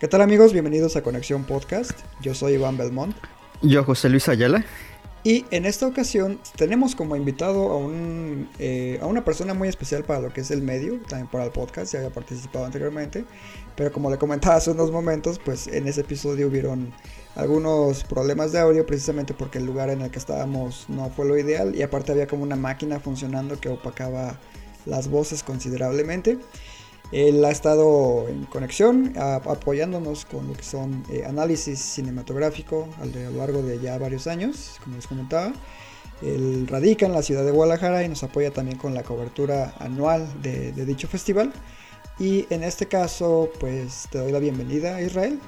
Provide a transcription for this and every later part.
¿Qué tal amigos? Bienvenidos a Conexión Podcast. Yo soy Iván Belmont. Yo, José Luis Ayala. Y en esta ocasión tenemos como invitado a, un, eh, a una persona muy especial para lo que es el medio, también para el podcast, ya había participado anteriormente, pero como le comentaba hace unos momentos, pues en ese episodio hubieron algunos problemas de audio precisamente porque el lugar en el que estábamos no fue lo ideal y aparte había como una máquina funcionando que opacaba las voces considerablemente. Él ha estado en conexión, a, apoyándonos con lo que son eh, análisis cinematográfico a lo largo de ya varios años, como les comentaba. Él radica en la ciudad de Guadalajara y nos apoya también con la cobertura anual de, de dicho festival. Y en este caso, pues te doy la bienvenida, Israel.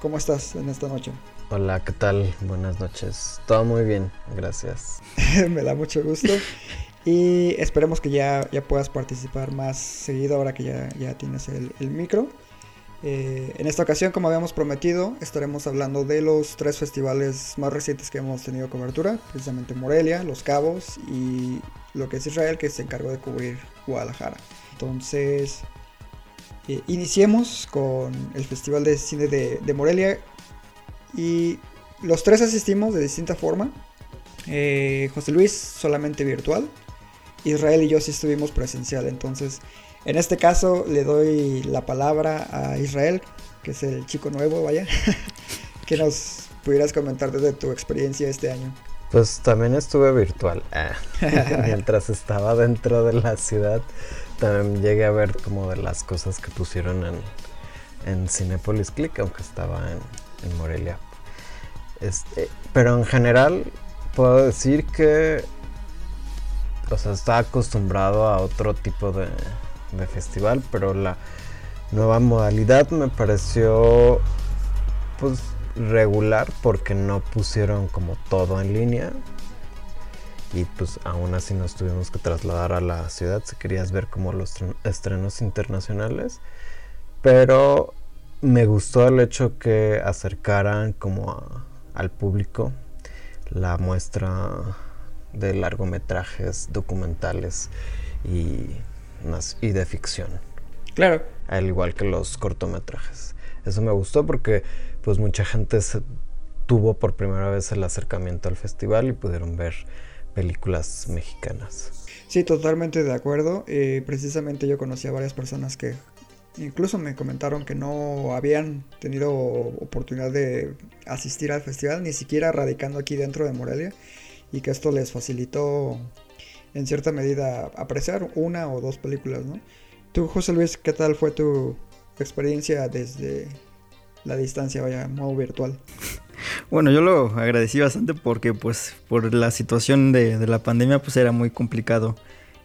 ¿Cómo estás en esta noche? Hola, ¿qué tal? Buenas noches. Todo muy bien, gracias. Me da mucho gusto. Y esperemos que ya, ya puedas participar más seguido ahora que ya, ya tienes el, el micro. Eh, en esta ocasión, como habíamos prometido, estaremos hablando de los tres festivales más recientes que hemos tenido cobertura, precisamente Morelia, Los Cabos y lo que es Israel, que se encargó de cubrir Guadalajara. Entonces, eh, iniciemos con el Festival de Cine de, de, Morelia y los tres asistimos de distinta forma. Eh, José Luis solamente virtual, Israel y yo sí estuvimos presencial. Entonces, en este caso le doy la palabra a Israel, que es el chico nuevo, vaya, que nos pudieras comentar desde tu experiencia este año. Pues también estuve virtual. Ah. Mientras estaba dentro de la ciudad, también llegué a ver como de las cosas que pusieron en, en Cinepolis Click, aunque estaba en, en Morelia. Este, pero en general puedo decir que o sea, está acostumbrado a otro tipo de, festival, pero la nueva modalidad me pareció pues regular porque no pusieron como todo en línea. Y pues aún así nos tuvimos que trasladar a la ciudad si querías ver como los estrenos internacionales. Pero me gustó el hecho que acercaran como al público la muestra de largometrajes documentales y, y de ficción. Claro. Al igual que los cortometrajes. Eso me gustó porque pues mucha gente se tuvo por primera vez el acercamiento al festival y pudieron ver películas mexicanas. Sí, totalmente de acuerdo. Eh, precisamente yo conocí a varias personas que incluso me comentaron que no habían tenido oportunidad de asistir al festival, ni siquiera radicando aquí dentro de Morelia y que esto les facilitó en cierta medida apreciar una o dos películas, ¿no? Tú, José Luis, ¿qué tal fue tu experiencia desde la distancia, vaya, modo virtual? Bueno, yo lo agradecí bastante porque pues por la situación de, la pandemia pues era muy complicado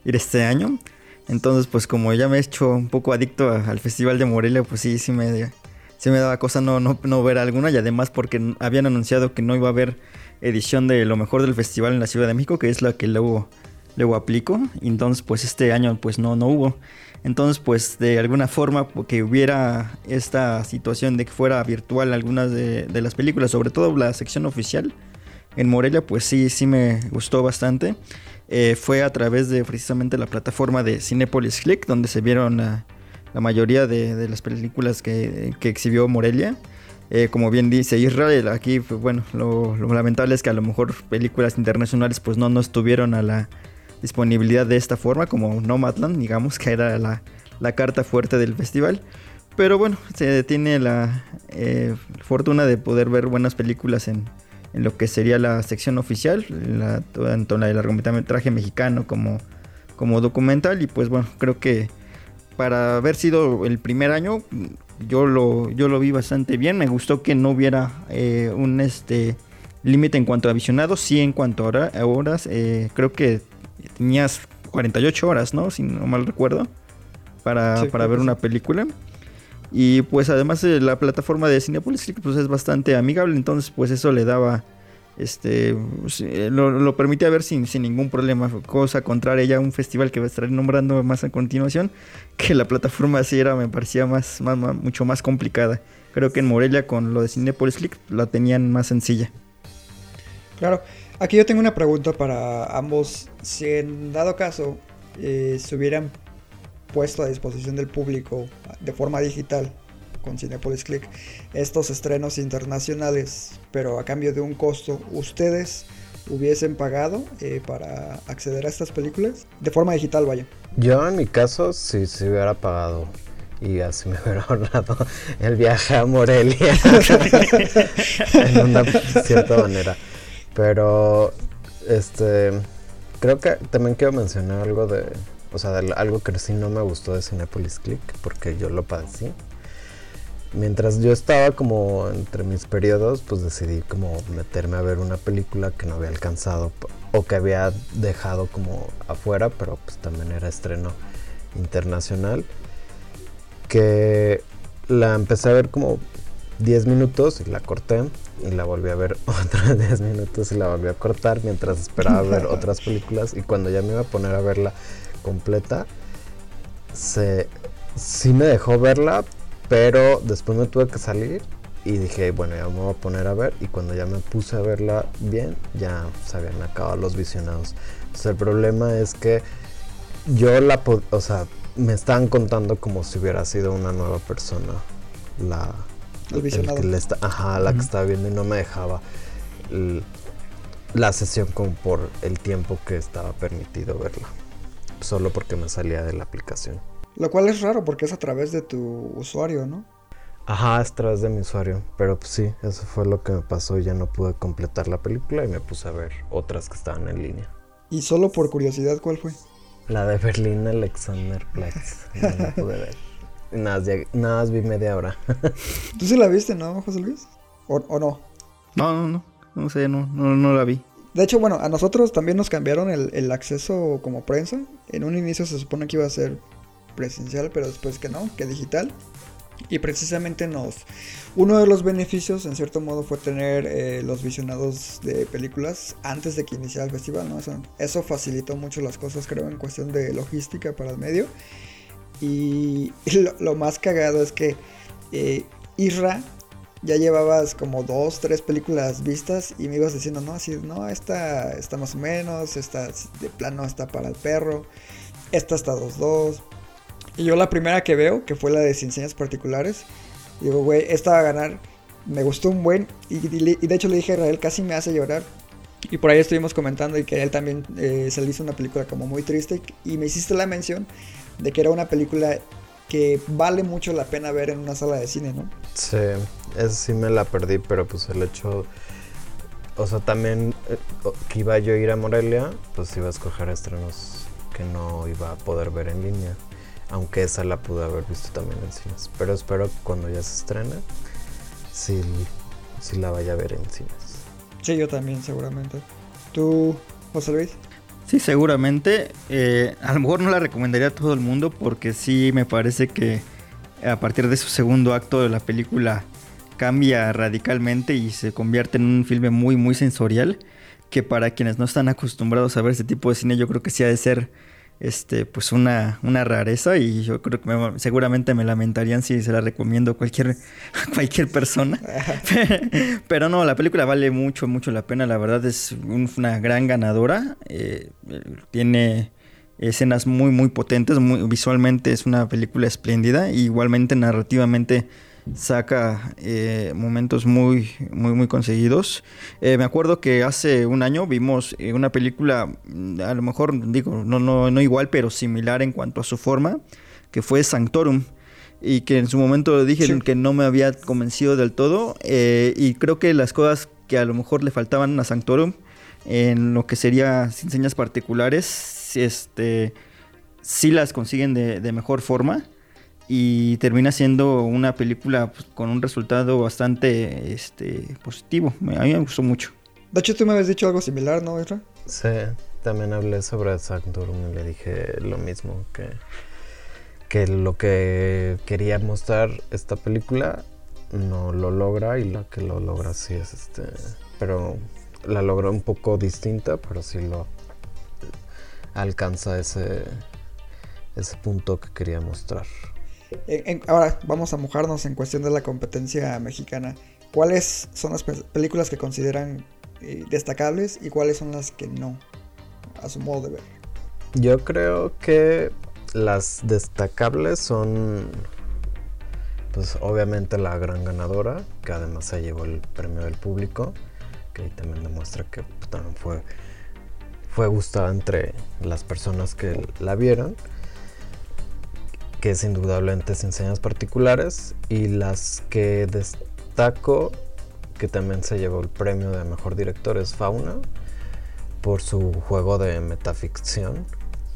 ir este año. Entonces pues como ya me he hecho un poco adicto al Festival de Morelia, pues sí, sí me, sí me daba cosa no, no, no ver alguna y además porque habían anunciado que no iba a haber edición de lo mejor del festival en la Ciudad de México, que es la que luego, luego aplico. Entonces, pues este año pues no, no hubo. Entonces, pues de alguna forma que hubiera esta situación de que fuera virtual algunas de, las películas, sobre todo la sección oficial en Morelia, pues sí, sí me gustó bastante. Eh, fue a través de precisamente la plataforma de Cinepolis Click, donde se vieron la, la mayoría de, de, las películas que, que exhibió Morelia. Eh, como bien dice Israel, aquí, pues, bueno, lo, lamentable es que a lo mejor películas internacionales pues no, no estuvieron a la disponibilidad de esta forma, como Nomadland, digamos, que era la, la carta fuerte del festival. Pero bueno, se tiene la eh, fortuna de poder ver buenas películas en, en, lo que sería la sección oficial, la, tanto la de largometraje mexicano como, como documental. Y pues bueno, creo que para haber sido el primer año, yo lo, yo lo vi bastante bien. Me gustó que no hubiera eh, un este límite en cuanto a visionados, sí en cuanto a, hora, a horas. Eh, creo que tenías 48 horas, ¿no? Si no mal recuerdo, para, sí, para ver una película. Y pues además de la plataforma de Cinepolis pues es bastante amigable, entonces pues eso le daba este pues, eh, lo, lo, permitía ver sin, sin ningún problema. Cosa contraria ya un festival que va a estar nombrando más a continuación, que la plataforma así era, me parecía más, más, más, mucho más complicada. Creo que en Morelia con lo de Cinepolis Click la tenían más sencilla. Claro, aquí yo tengo una pregunta para ambos. Si en dado caso eh, se hubieran puesto a disposición del público de forma digital con Cinepolis Click estos estrenos internacionales, pero a cambio de un costo, ¿ustedes hubiesen pagado eh, para acceder a estas películas? De forma digital, vaya. Yo en mi caso sí, sí hubiera pagado y así me hubiera ahorrado el viaje a Morelia en una cierta manera. Pero este creo que también quiero mencionar algo de, o sea, algo que sí no me gustó de Cinepolis Click porque yo lo padecí. Mientras yo estaba como entre mis periodos, pues decidí como meterme a ver una película que no había alcanzado o que había dejado como afuera, pero pues también era estreno internacional que la empecé a ver como 10 minutos y la corté y la volví a ver otros 10 minutos y la volví a cortar mientras esperaba ver otras películas y cuando ya me iba a poner a verla completa se sí me dejó verla pero después me tuve que salir y dije bueno ya me voy a poner a ver y cuando ya me puse a verla bien ya se habían acabado los visionados. Entonces el problema es que yo la o sea me estaban contando como si hubiera sido una nueva persona la el visionado. que está, ajá, la que estaba viendo y no me dejaba el, la sesión como por el tiempo que estaba permitido verla solo porque me salía de la aplicación lo cual es raro porque es a través de tu usuario no Ajá, es a través de mi usuario. Pero pues sí, eso fue lo que me pasó y ya no pude completar la película y me puse a ver otras que estaban en línea. Y solo por curiosidad, ¿cuál fue? La de Berlín Alexanderplatz. No la pude ver. Nada, más, nada más vi media hora. ¿Tú sí la viste, no, José Luis? ¿O, o no? No, no, no. No sé, no, no, no la vi. De hecho, bueno, a nosotros también nos cambiaron el, el, acceso como prensa. En un inicio se supone que iba a ser presencial, pero después que no, que digital. Y precisamente nos... Uno de los beneficios, en cierto modo, fue tener eh, los visionados de películas antes de que iniciara el festival, ¿no? Eso, facilitó mucho las cosas, creo, en cuestión de logística para el medio. Y, lo, más cagado es que eh, Isra ya llevabas como dos, tres películas vistas y me ibas diciendo, no, así, no, esta está más o menos, esta de plano está para el perro, esta está 2-2. Y yo la primera que veo, que fue la de Sin Señas Particulares, digo, güey, esta va a ganar, me gustó un buen, y, de hecho le dije a Israel, casi me hace llorar. Y por ahí estuvimos comentando y que él también eh, se le hizo una película como muy triste y me hiciste la mención de que era una película que vale mucho la pena ver en una sala de cine, ¿no? Sí, esa sí me la perdí, pero pues el hecho, o sea, también eh, que iba yo a ir a Morelia, pues iba a escoger estrenos que no iba a poder ver en línea, aunque esa la pude haber visto también en cines, pero espero que cuando ya se estrene, sí, sí la vaya a ver en cines. Sí, yo también, seguramente. ¿Tú, José Luis? Sí, seguramente. Eh, a lo mejor no la recomendaría a todo el mundo porque sí me parece que a partir de su segundo acto de la película cambia radicalmente y se convierte en un filme muy, muy sensorial. Que para quienes no están acostumbrados a ver este tipo de cine, yo creo que sí ha de ser este, pues una, una rareza y yo creo que me, seguramente me lamentarían si se la recomiendo a cualquier, cualquier persona. Pero no, la película vale mucho, mucho la pena. La verdad es un, una gran ganadora. Eh, tiene escenas muy, muy potentes. Muy, visualmente es una película espléndida. Igualmente narrativamente saca eh, momentos muy, muy, muy conseguidos. Eh, me acuerdo que hace un año vimos eh, una película, a lo mejor digo, no, no, no igual, pero similar en cuanto a su forma, que fue Sanctorum. Y que en su momento dije sí. que no me había convencido del todo. y creo que las cosas que a lo mejor le faltaban a Sanctorum, en lo que sería sin señas particulares, este, sí las consiguen de, de mejor forma y termina siendo una película pues, con un resultado bastante este, positivo. A mí me gustó mucho. De hecho, tú me habías dicho algo similar, ¿no, Isra? Sí, también hablé sobre Sanctorum y le dije lo mismo, que, que lo que quería mostrar esta película no lo logra y la que lo logra sí es este pero la logra un poco distinta pero sí lo alcanza ese ese punto que quería mostrar ahora vamos a mojarnos en cuestión de la competencia mexicana. Cuáles son las películas que consideran eh, destacables y cuáles son las que no a su modo de ver yo creo que las destacables son pues obviamente la gran ganadora, que además se llevó el premio del público, que ahí también demuestra que también fue, fue gustada entre las personas que la vieron, que es indudablemente sin señas particulares, y las que destaco, que también se llevó el premio de mejor director, es Fauna, por su juego de metaficción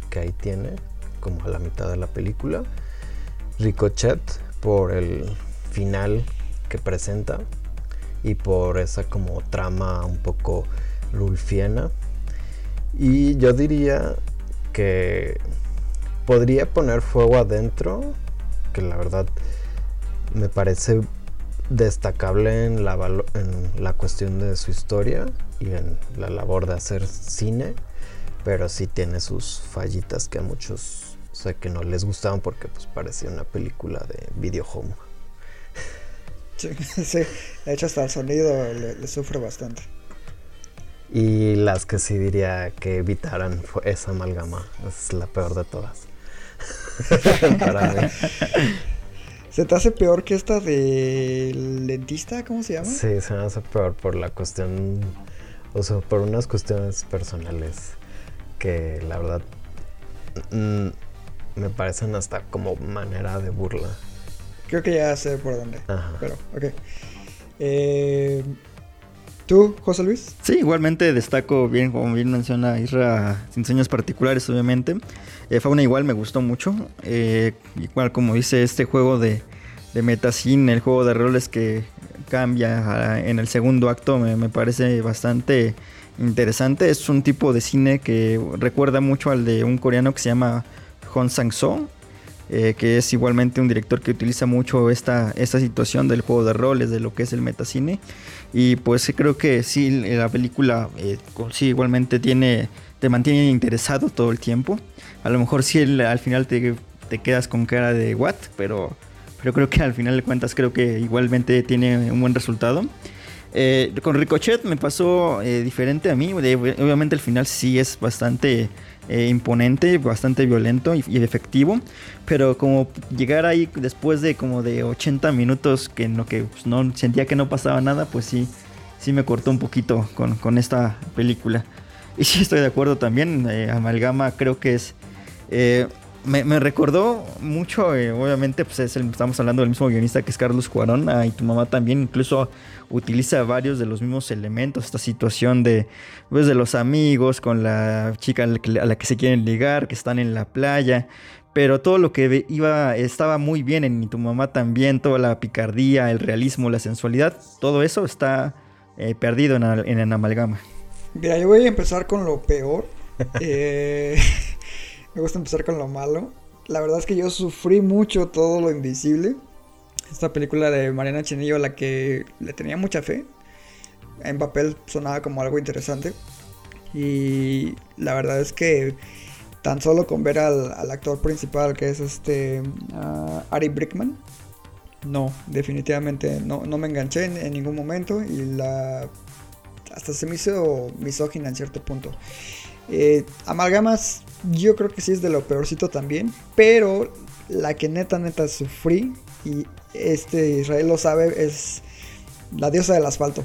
que ahí tiene, como a la mitad de la película. Ricochet por el final que presenta y por esa como trama un poco lulfiana. Y yo diría que podría poner fuego adentro, que la verdad me parece destacable en la, en la cuestión de su historia y en la labor de hacer cine, pero sí tiene sus fallitas que a muchos sea, que no les gustaban porque pues parecía una película de video home. Sí, de hecho hasta el sonido le, sufre bastante. Y las que sí diría que evitaran fue esa amalgama. Es la peor de todas. ¿Se te hace peor que esta de lentista? ¿Cómo se llama? Sí, se me hace peor por la cuestión, o sea, por unas cuestiones personales que la verdad mm, me parecen hasta como manera de burla. Creo que ya sé por dónde. Pero, ok. Eh, ¿Tú, José Luis? Sí, igualmente destaco bien, como bien menciona Isra, sin sueños particulares, obviamente. Eh, Fauna igual me gustó mucho. Eh, igual como dice este juego de, de Metacine, el juego de roles que cambia en el segundo acto, me, me parece bastante interesante. Es un tipo de cine que recuerda mucho al de un coreano que se llama Hong Sang-soo, eh, que es igualmente un director que utiliza mucho esta, esta situación del juego de roles, de lo que es el metacine. Y pues creo que sí, la película eh, sí igualmente tiene, te mantiene interesado todo el tiempo. A lo mejor sí al final te, te, quedas con cara de what, pero, pero creo que al final de cuentas creo que igualmente tiene un buen resultado. Eh, con Ricochet me pasó diferente a mí. Obviamente el final sí es bastante eh, imponente, bastante violento y, efectivo. Pero como llegar ahí después de como de 80 minutos que no, que pues, no sentía que no pasaba nada, pues sí, sí me cortó un poquito con, esta película. Y sí estoy de acuerdo también, eh, Amalgama creo que es... Eh, me, recordó mucho, obviamente, pues estamos hablando del mismo guionista que es Carlos Cuarón, ah, y tu mamá también, incluso utiliza varios de los mismos elementos, esta situación de, pues, de los amigos con la chica a la, que, se quieren ligar, que están en la playa, pero todo lo que iba estaba muy bien en tu mamá también, toda la picardía, el realismo, la sensualidad, todo eso está eh, perdido en, en, amalgama. Mira, yo voy a empezar con lo peor. Eh, me gusta empezar con lo malo. La verdad es que yo sufrí mucho todo lo invisible esta película de Mariana Chenillo la que le tenía mucha fe. En papel sonaba como algo interesante. Y la verdad es que tan solo con ver al, actor principal que es este ah, Ari Brickman, no, definitivamente no, me enganché en, ningún momento y la hasta se me hizo misógina en cierto punto. Eh, amalgamas, yo creo que sí es de lo peorcito también, pero la que neta neta sufrí y este Israel lo sabe, es la diosa del asfalto.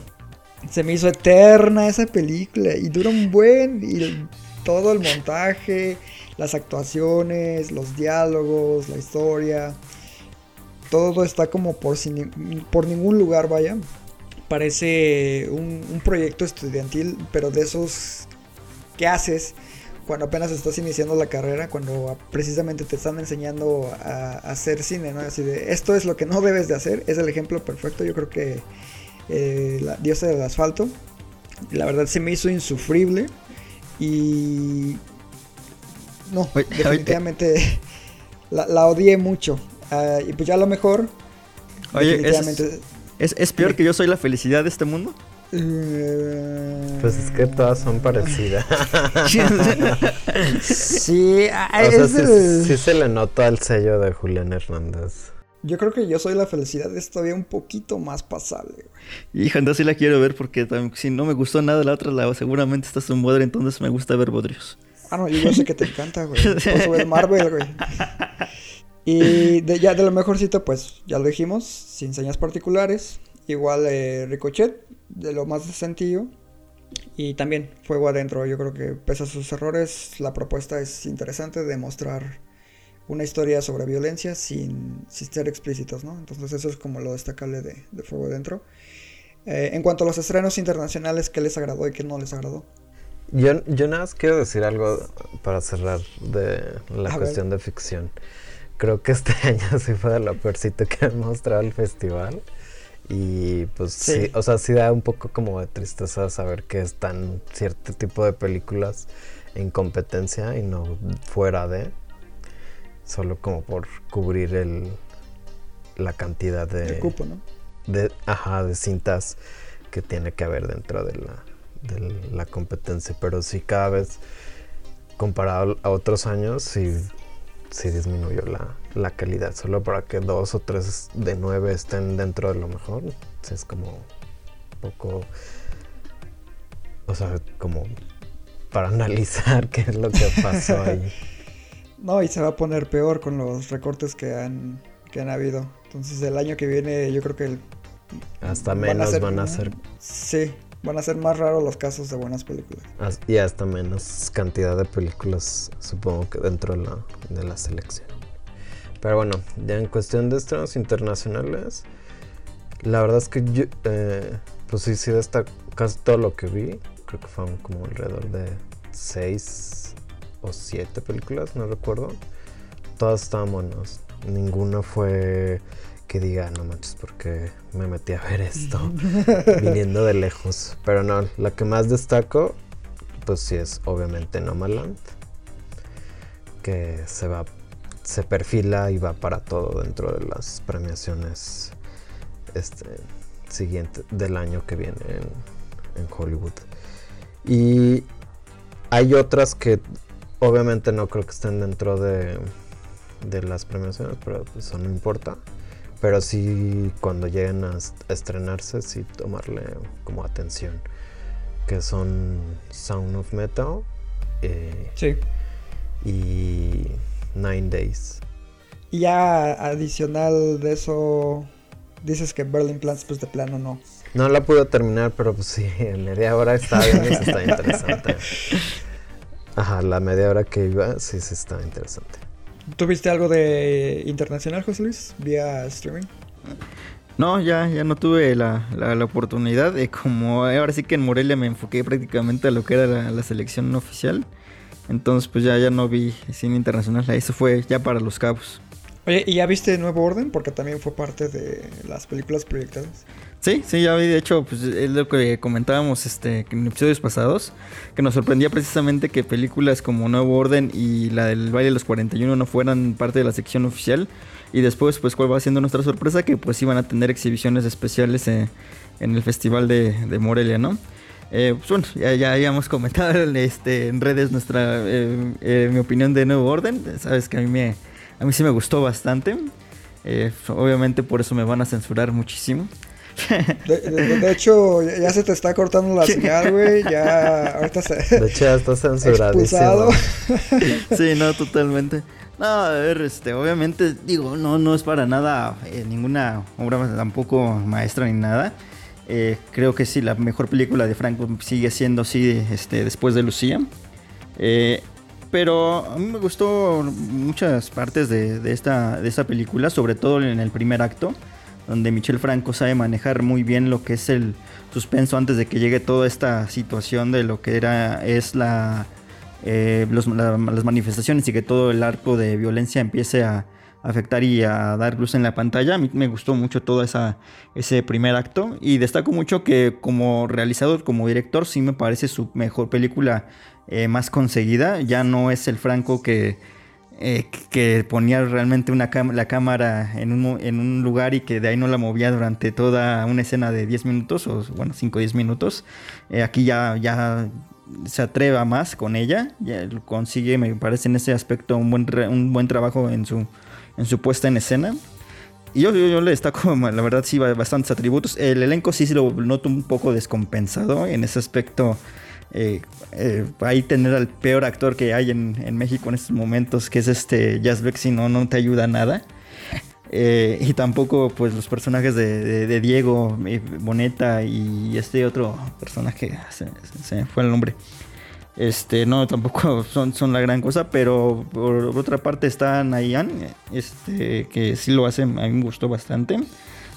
Se me hizo eterna esa película y dura un buen y todo el montaje, las actuaciones, los diálogos, la historia, todo está como por, por ningún lugar, vaya. Parece un proyecto estudiantil, pero de esos que haces cuando apenas estás iniciando la carrera, cuando precisamente te están enseñando a, hacer cine, ¿no? Así de, esto es lo que no debes de hacer, es el ejemplo perfecto, yo creo que eh, la diosa del asfalto, la verdad se me hizo insufrible y... No, definitivamente... La, la odié mucho. Ah, y pues ya a lo mejor. Oye, ¿es, definitivamente- es, es peor que yo soy la felicidad de este mundo? Eh, Pues es que todas son parecidas. Sí, ah, o sea, sí, se le nota el sello de Julián Hernández. Yo creo que yo soy la felicidad es todavía un poquito más pasable. güey. Hija, entonces sí la quiero ver porque también, si no me gustó nada la otra, la, seguramente está su bodrio, entonces me gusta ver bodrios. Ah, no, yo, sé que te encanta, güey. Por ves Marvel, güey. Y de, ya de lo mejorcito, pues ya lo dijimos, sin señas particulares. Igual eh, Ricochet, de lo más sencillo. Y también Fuego Adentro. Yo creo que pese a sus errores, la propuesta es interesante de mostrar una historia sobre violencia sin, sin ser explícitos, ¿no? Entonces eso es como lo destacable de, de Fuego Adentro. Eh, en cuanto a los estrenos internacionales, ¿qué les agradó y qué no les agradó? Yo, yo nada más quiero decir algo para cerrar de la A ver. cuestión de ficción. Creo que este año sí fue de lo peorcito que han mostrado el festival. Y pues sí. Sí. o sea, sí da un poco como de tristeza saber que están cierto tipo de películas en competencia y no fuera de. Solo como por cubrir el la cantidad de El cupo, ¿no? de, ajá, de cintas que tiene que haber dentro de la, de la competencia. Pero sí cada vez, comparado a otros años, sí, sí disminuyó la, la calidad. Solo para que dos o tres de nueve estén dentro de lo mejor. es como un poco... O sea, como para analizar qué es lo que pasó ahí. No, y se va a poner peor con los recortes que han, que han habido. Entonces el año que viene yo creo que el- Hasta Van a menos ser- van a ser... sí, van a ser más raros los casos de buenas películas. As- Y hasta menos cantidad de películas, supongo que dentro de la, de la selección. Pero bueno, ya en cuestión de estrenos internacionales, la verdad es que yo, eh, pues sí, sí, está casi todo lo que vi. Creo que fueron como alrededor de seis o siete películas, no recuerdo. Todas estaban buenas. Ninguna fue que diga, no manches, porque me metí a ver esto viniendo de lejos. Pero no, la que más destaco, pues sí es obviamente Nomaland, que se va, se perfila y va para todo dentro de las premiaciones este siguiente del año que viene en, en Hollywood. Y hay otras que obviamente no creo que estén dentro de, de las premiaciones, pero pues, eso no importa. Pero sí, cuando lleguen a estrenarse, sí tomarle como atención. Que son Sound of Metal eh, Sí. y Nine Days. Y ya adicional de eso, dices que Berlin Plans, pues de plano no. No la pude terminar, pero pues sí, en media hora estaba viendo y está interesante. Ajá, la media hora que iba, sí, sí está interesante. ¿Tuviste algo de internacional, José Luis? Vía streaming. No, ya, ya no tuve la, la, la oportunidad. de como ahora sí que en Morelia me enfoqué prácticamente a lo que era la, la selección oficial. Entonces, pues ya, ya no vi cine internacional. Eso fue ya para los cabos. Oye, ¿y ya viste Nuevo Orden? Porque también fue parte de las películas proyectadas. Sí, sí, ya vi. De hecho, pues es lo que comentábamos este, en episodios pasados. Que nos sorprendía precisamente que películas como Nuevo Orden y la del Baile de los 41 no fueran parte de la sección oficial. Y después, pues, ¿cuál va siendo nuestra sorpresa? Que pues iban a tener exhibiciones especiales eh, en el Festival de, de Morelia, ¿no? Eh, pues bueno, ya, ya habíamos comentado este, en redes nuestra eh, eh, mi opinión de Nuevo Orden. Sabes que a mí me a mí sí me gustó bastante. Eh, obviamente por eso me van a censurar muchísimo. De, de- de hecho, ya ya se te está cortando la señal, güey. Ya ahorita se... De hecho, ya está Expulsado. censuradísimo. Sí, no, totalmente. No, a ver, este, obviamente, digo, no, no es para nada eh, ninguna obra tampoco maestra ni nada. Eh, creo que sí, la mejor película de Franco sigue siendo sí, este, después de Lucía. Eh, pero a mí me gustó muchas partes de, de esta, de esta película, sobre todo en el primer acto, donde Michel Franco sabe manejar muy bien lo que es el suspenso antes de que llegue toda esta situación de lo que era es la, eh, la- las manifestaciones y que todo el arco de violencia empiece a afectar y a dar luz en la pantalla. A mí me gustó mucho todo esa, ese primer acto y destaco mucho que como realizador, como director, sí me parece su mejor película eh, más conseguida. Ya no es el Franco que eh, que ponía realmente una la cámara en un, en un, lugar y que de ahí no la movía durante toda una escena de 10 minutos o bueno 5 o 10 minutos eh, aquí ya, ya se atreva más con ella consigue me parece en ese aspecto un buen, un buen trabajo en su, en su puesta en escena y yo, le destaco, la verdad, sí, bastantes atributos. El elenco sí, sí lo noto un poco descompensado en ese aspecto. Eh, eh, ahí tener al peor actor que hay en, México en estos momentos, que es este Jazz Beck, si no, no te ayuda nada. Eh, y tampoco, pues, los personajes de, Diego Boneta y este otro personaje, se, se fue el nombre. Este, no, tampoco son, son la gran cosa, pero por otra parte está Nayan, este, que sí lo hace, a mí me gustó bastante.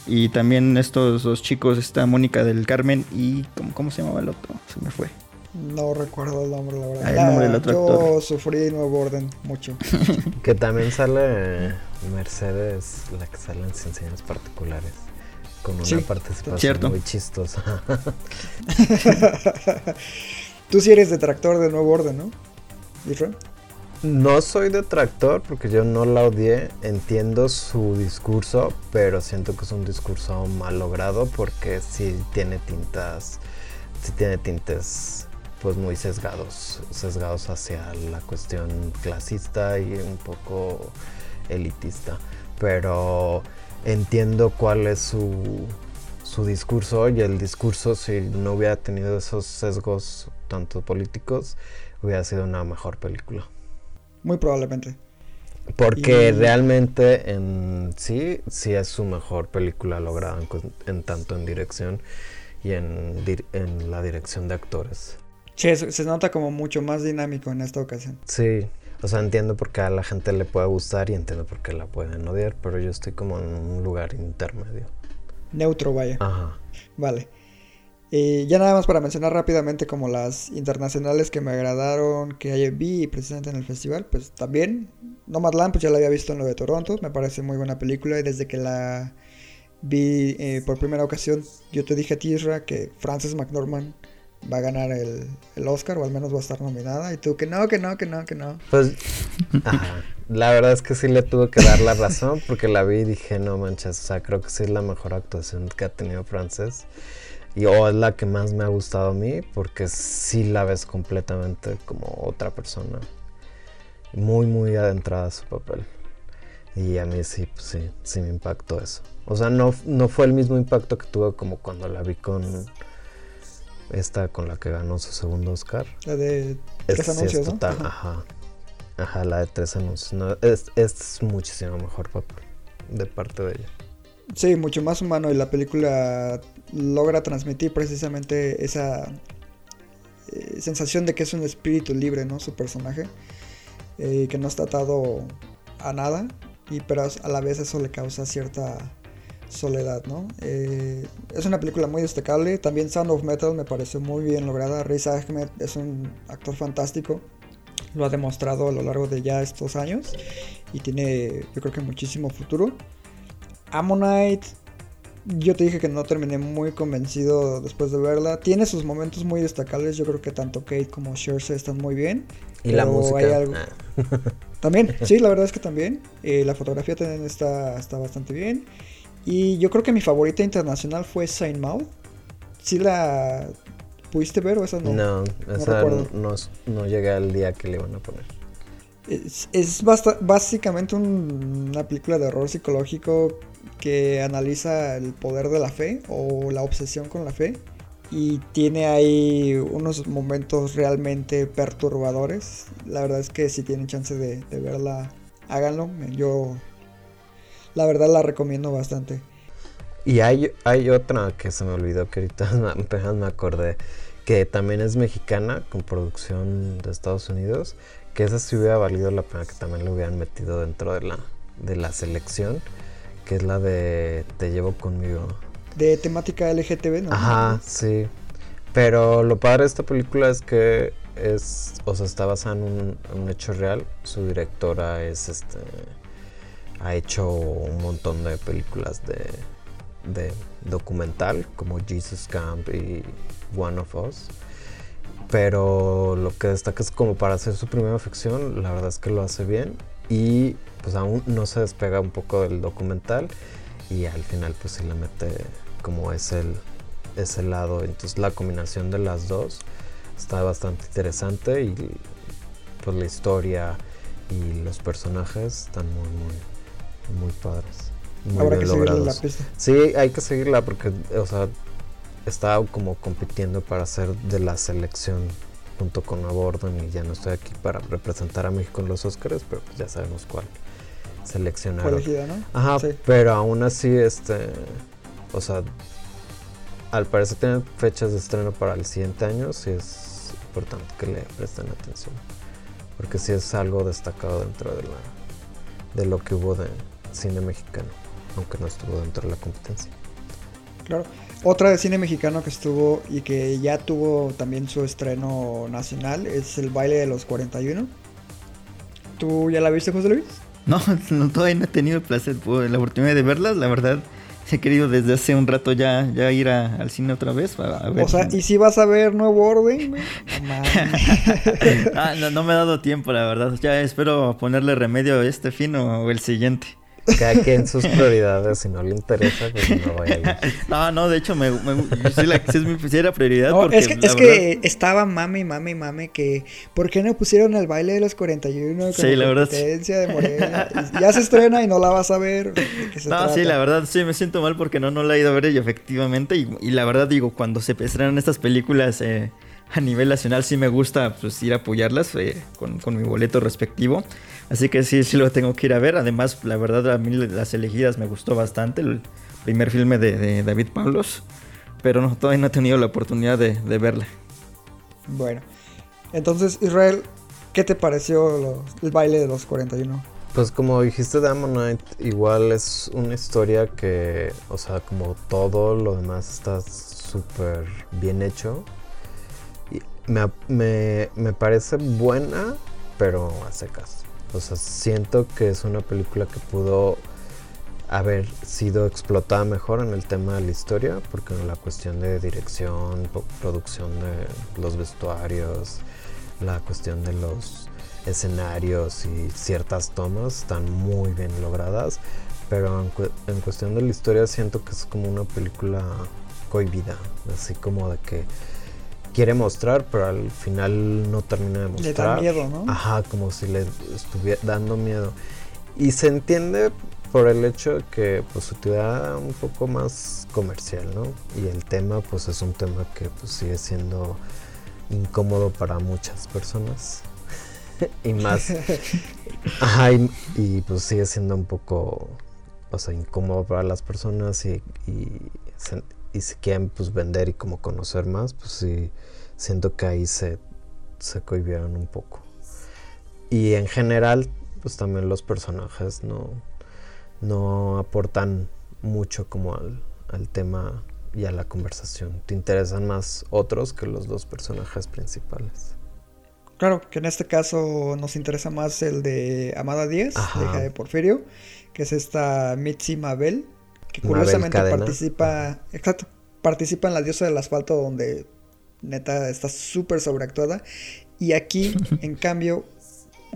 Y también estos dos chicos, está Mónica del Carmen y ¿cómo, se llamaba el otro? Se me fue. No recuerdo el nombre, la verdad. Ah, el nombre del otro yo sufrí Nuevo Orden mucho. que también sale Mercedes, la que sale en Sin Particulares. Con una participación muy chistosa. Tú sí eres detractor del nuevo orden, ¿no? No soy detractor porque yo no la odié, entiendo su discurso, pero siento que es un discurso mal logrado porque sí tiene tintas, sí tiene tintes pues muy sesgados, sesgados hacia la cuestión clasista y un poco elitista, pero entiendo cuál es su, su discurso y el discurso si no hubiera tenido esos sesgos tanto políticos, hubiera sido una mejor película. Muy probablemente. Porque realmente en sí, sí es su mejor película lograda en, tanto en dirección y en, en, la dirección de actores. Sí, se, nota como mucho más dinámico en esta ocasión. Sí, o sea, entiendo por qué a la gente le puede gustar y entiendo por qué la pueden odiar, pero yo estoy como en un lugar intermedio. Neutro, vaya. Ajá. Vale. Eh, ya nada más para mencionar rápidamente como las internacionales que me agradaron, que vi precisamente en el festival, pues también Nomadland, pues ya la había visto en lo de Toronto, me parece muy buena película y desde que la vi eh, por primera ocasión, yo te dije a Tisra que Frances McDormand va a ganar el, el, Oscar o al menos va a estar nominada y tú que no, que no, que no, que no. Pues la verdad es que sí le tuve que dar la razón porque la vi y dije no manches, o sea, creo que sí es la mejor actuación que ha tenido Frances. Y o es la que más me ha gustado a mí porque sí la ves completamente como otra persona. Muy, muy adentrada a su papel. Y a mí sí, pues sí, sí me impactó eso. O sea, no, no fue el mismo impacto que tuve como cuando la vi con esta con la que ganó su segundo Oscar. La de tres anuncios, ¿no? ajá. ajá. la de tres anuncios. No, es, es muchísimo mejor papel de parte de ella. Sí, mucho más humano y la película logra transmitir precisamente esa eh, sensación de que es un espíritu libre, ¿no? Su personaje, eh, que no está atado a nada, y, pero a la vez eso le causa cierta soledad, ¿no? Eh, es una película muy destacable, también Sound of Metal me pareció muy bien lograda, Riz Ahmed es un actor fantástico, lo ha demostrado a lo largo de ya estos años y tiene yo creo que muchísimo futuro. Ammonite yo te dije que no terminé muy convencido después de verla. Tiene sus momentos muy destacables. Yo creo que tanto Kate como Shersey están muy bien. Y la música. Ah. También, sí, la verdad es que también. Eh, la fotografía también está, está bastante bien. Y yo creo que mi favorita internacional fue Saint Maud. ¿Sí la pudiste ver o esa no? No, esa no, no, llegué al día que le iban a poner. Es, es básicamente una película de horror psicológico que analiza el poder de la fe o la obsesión con la fe y tiene ahí unos momentos realmente perturbadores. La verdad es que si tienen chance de, verla, háganlo. Yo la verdad la recomiendo bastante. Y hay, hay otra que se me olvidó que ahorita apenas me acordé, que también es mexicana, con producción de Estados Unidos, que esa sí hubiera valido la pena que también lo hubieran metido dentro de la, de la selección que es la de Te llevo conmigo. De temática LGTB, ¿no? Ajá, sí. Pero lo padre de esta película es que es, o sea, está basada en un, hecho real. Su directora es este ha hecho un montón de películas de, de documental como Jesus Camp y One of Us. Pero lo que destaca es como para hacer su primera ficción, la verdad es que lo hace bien y pues aún no se despega un poco del documental y al final pues sí le mete como es el ese lado entonces la combinación de las dos está bastante interesante y pues la historia y los personajes están muy muy muy padres muy Habrá bien que logrados. la pista. Sí, hay que seguirla porque, o sea, estaba como compitiendo para ser de la selección junto con Abordon y ya no estoy aquí para representar a México en los Oscars, pero pues ya sabemos cuál seleccionaron. elegida, ¿no? Ajá, Sí. pero aún así, este, o sea, al parecer tienen fechas de estreno para el siguiente año, sí es importante que le presten atención, porque sí es algo destacado dentro de la de lo que hubo de cine mexicano, aunque no estuvo dentro de la competencia. Claro. Otra de cine mexicano que estuvo y que ya tuvo también su estreno nacional es El baile de los 41. ¿Tú ya la viste, José Luis? No, no, todavía no he tenido el placer, la oportunidad de verlas. La verdad, he querido desde hace un rato ya, ya ir a- al cine otra vez a ver. O sea, ¿y si vas a ver Nuevo Orden? Ah, no, no me ha dado tiempo, la verdad. Ya espero ponerle remedio a este fin o, o el siguiente. Cada quien sus prioridades, si no le interesa, pues no vaya a ir. No, no, de hecho, me, me- sí, la- sí es mi sí era prioridad. No, porque es que, la es verdad- que estaba mame, mame, mame que ¿por qué no pusieron el baile de los 41 con Sí, la verdad, sí. competencia de Morena? Ya se estrena y no la vas a ver. ¿de qué se No, trata? sí, la verdad, sí, me siento mal porque no, no la he ido a ver y efectivamente. Y, y la verdad, digo, cuando se estrenan estas películas eh, a nivel nacional, sí me gusta pues, ir a apoyarlas eh, con, con mi boleto respectivo. Así que sí, sí lo tengo que ir a ver. Además, la verdad, a mí las elegidas me gustó bastante. El primer filme de, de David Pablos. Pero no, todavía no he tenido la oportunidad de, de verla. Bueno, entonces, Israel, ¿qué te pareció lo- el baile de los 41? Pues como dijiste de Ammonite, igual es una historia que, o sea, como todo lo demás está súper bien hecho. Y me, me, me parece buena, pero a secas. O sea, siento que es una película que pudo haber sido explotada mejor en el tema de la historia, porque en la cuestión de dirección, producción de los vestuarios, la cuestión de los escenarios y ciertas tomas están muy bien logradas, pero en, en cuestión de la historia siento que es como una película cohibida, así como de que quiere mostrar, pero al final no termina de Le da mostrar. miedo, ¿no? Ajá, como si le estuviera dando miedo. Y se entiende por el hecho de que pues su era un poco más comercial, ¿no? Y el tema pues es un tema que pues sigue siendo incómodo para muchas personas. y más Ajá, y, y, pues sigue siendo un poco, o sea, incómodo para las personas y, y, se- y si quieren pues vender y como conocer más, pues sí, siento que ahí se, se cohibieron un poco. Y en general, pues también los personajes no, no aportan mucho como al, al tema y a la conversación. Te interesan más otros que los dos personajes principales. Claro, que en este caso nos interesa más el de Amada Díaz, Ajá. de hija de Porfirio, que es esta Mitzi Mabel, que curiosamente participa, exacto, participa en La Diosa del Asfalto, donde neta está súper sobreactuada. Y aquí, en cambio,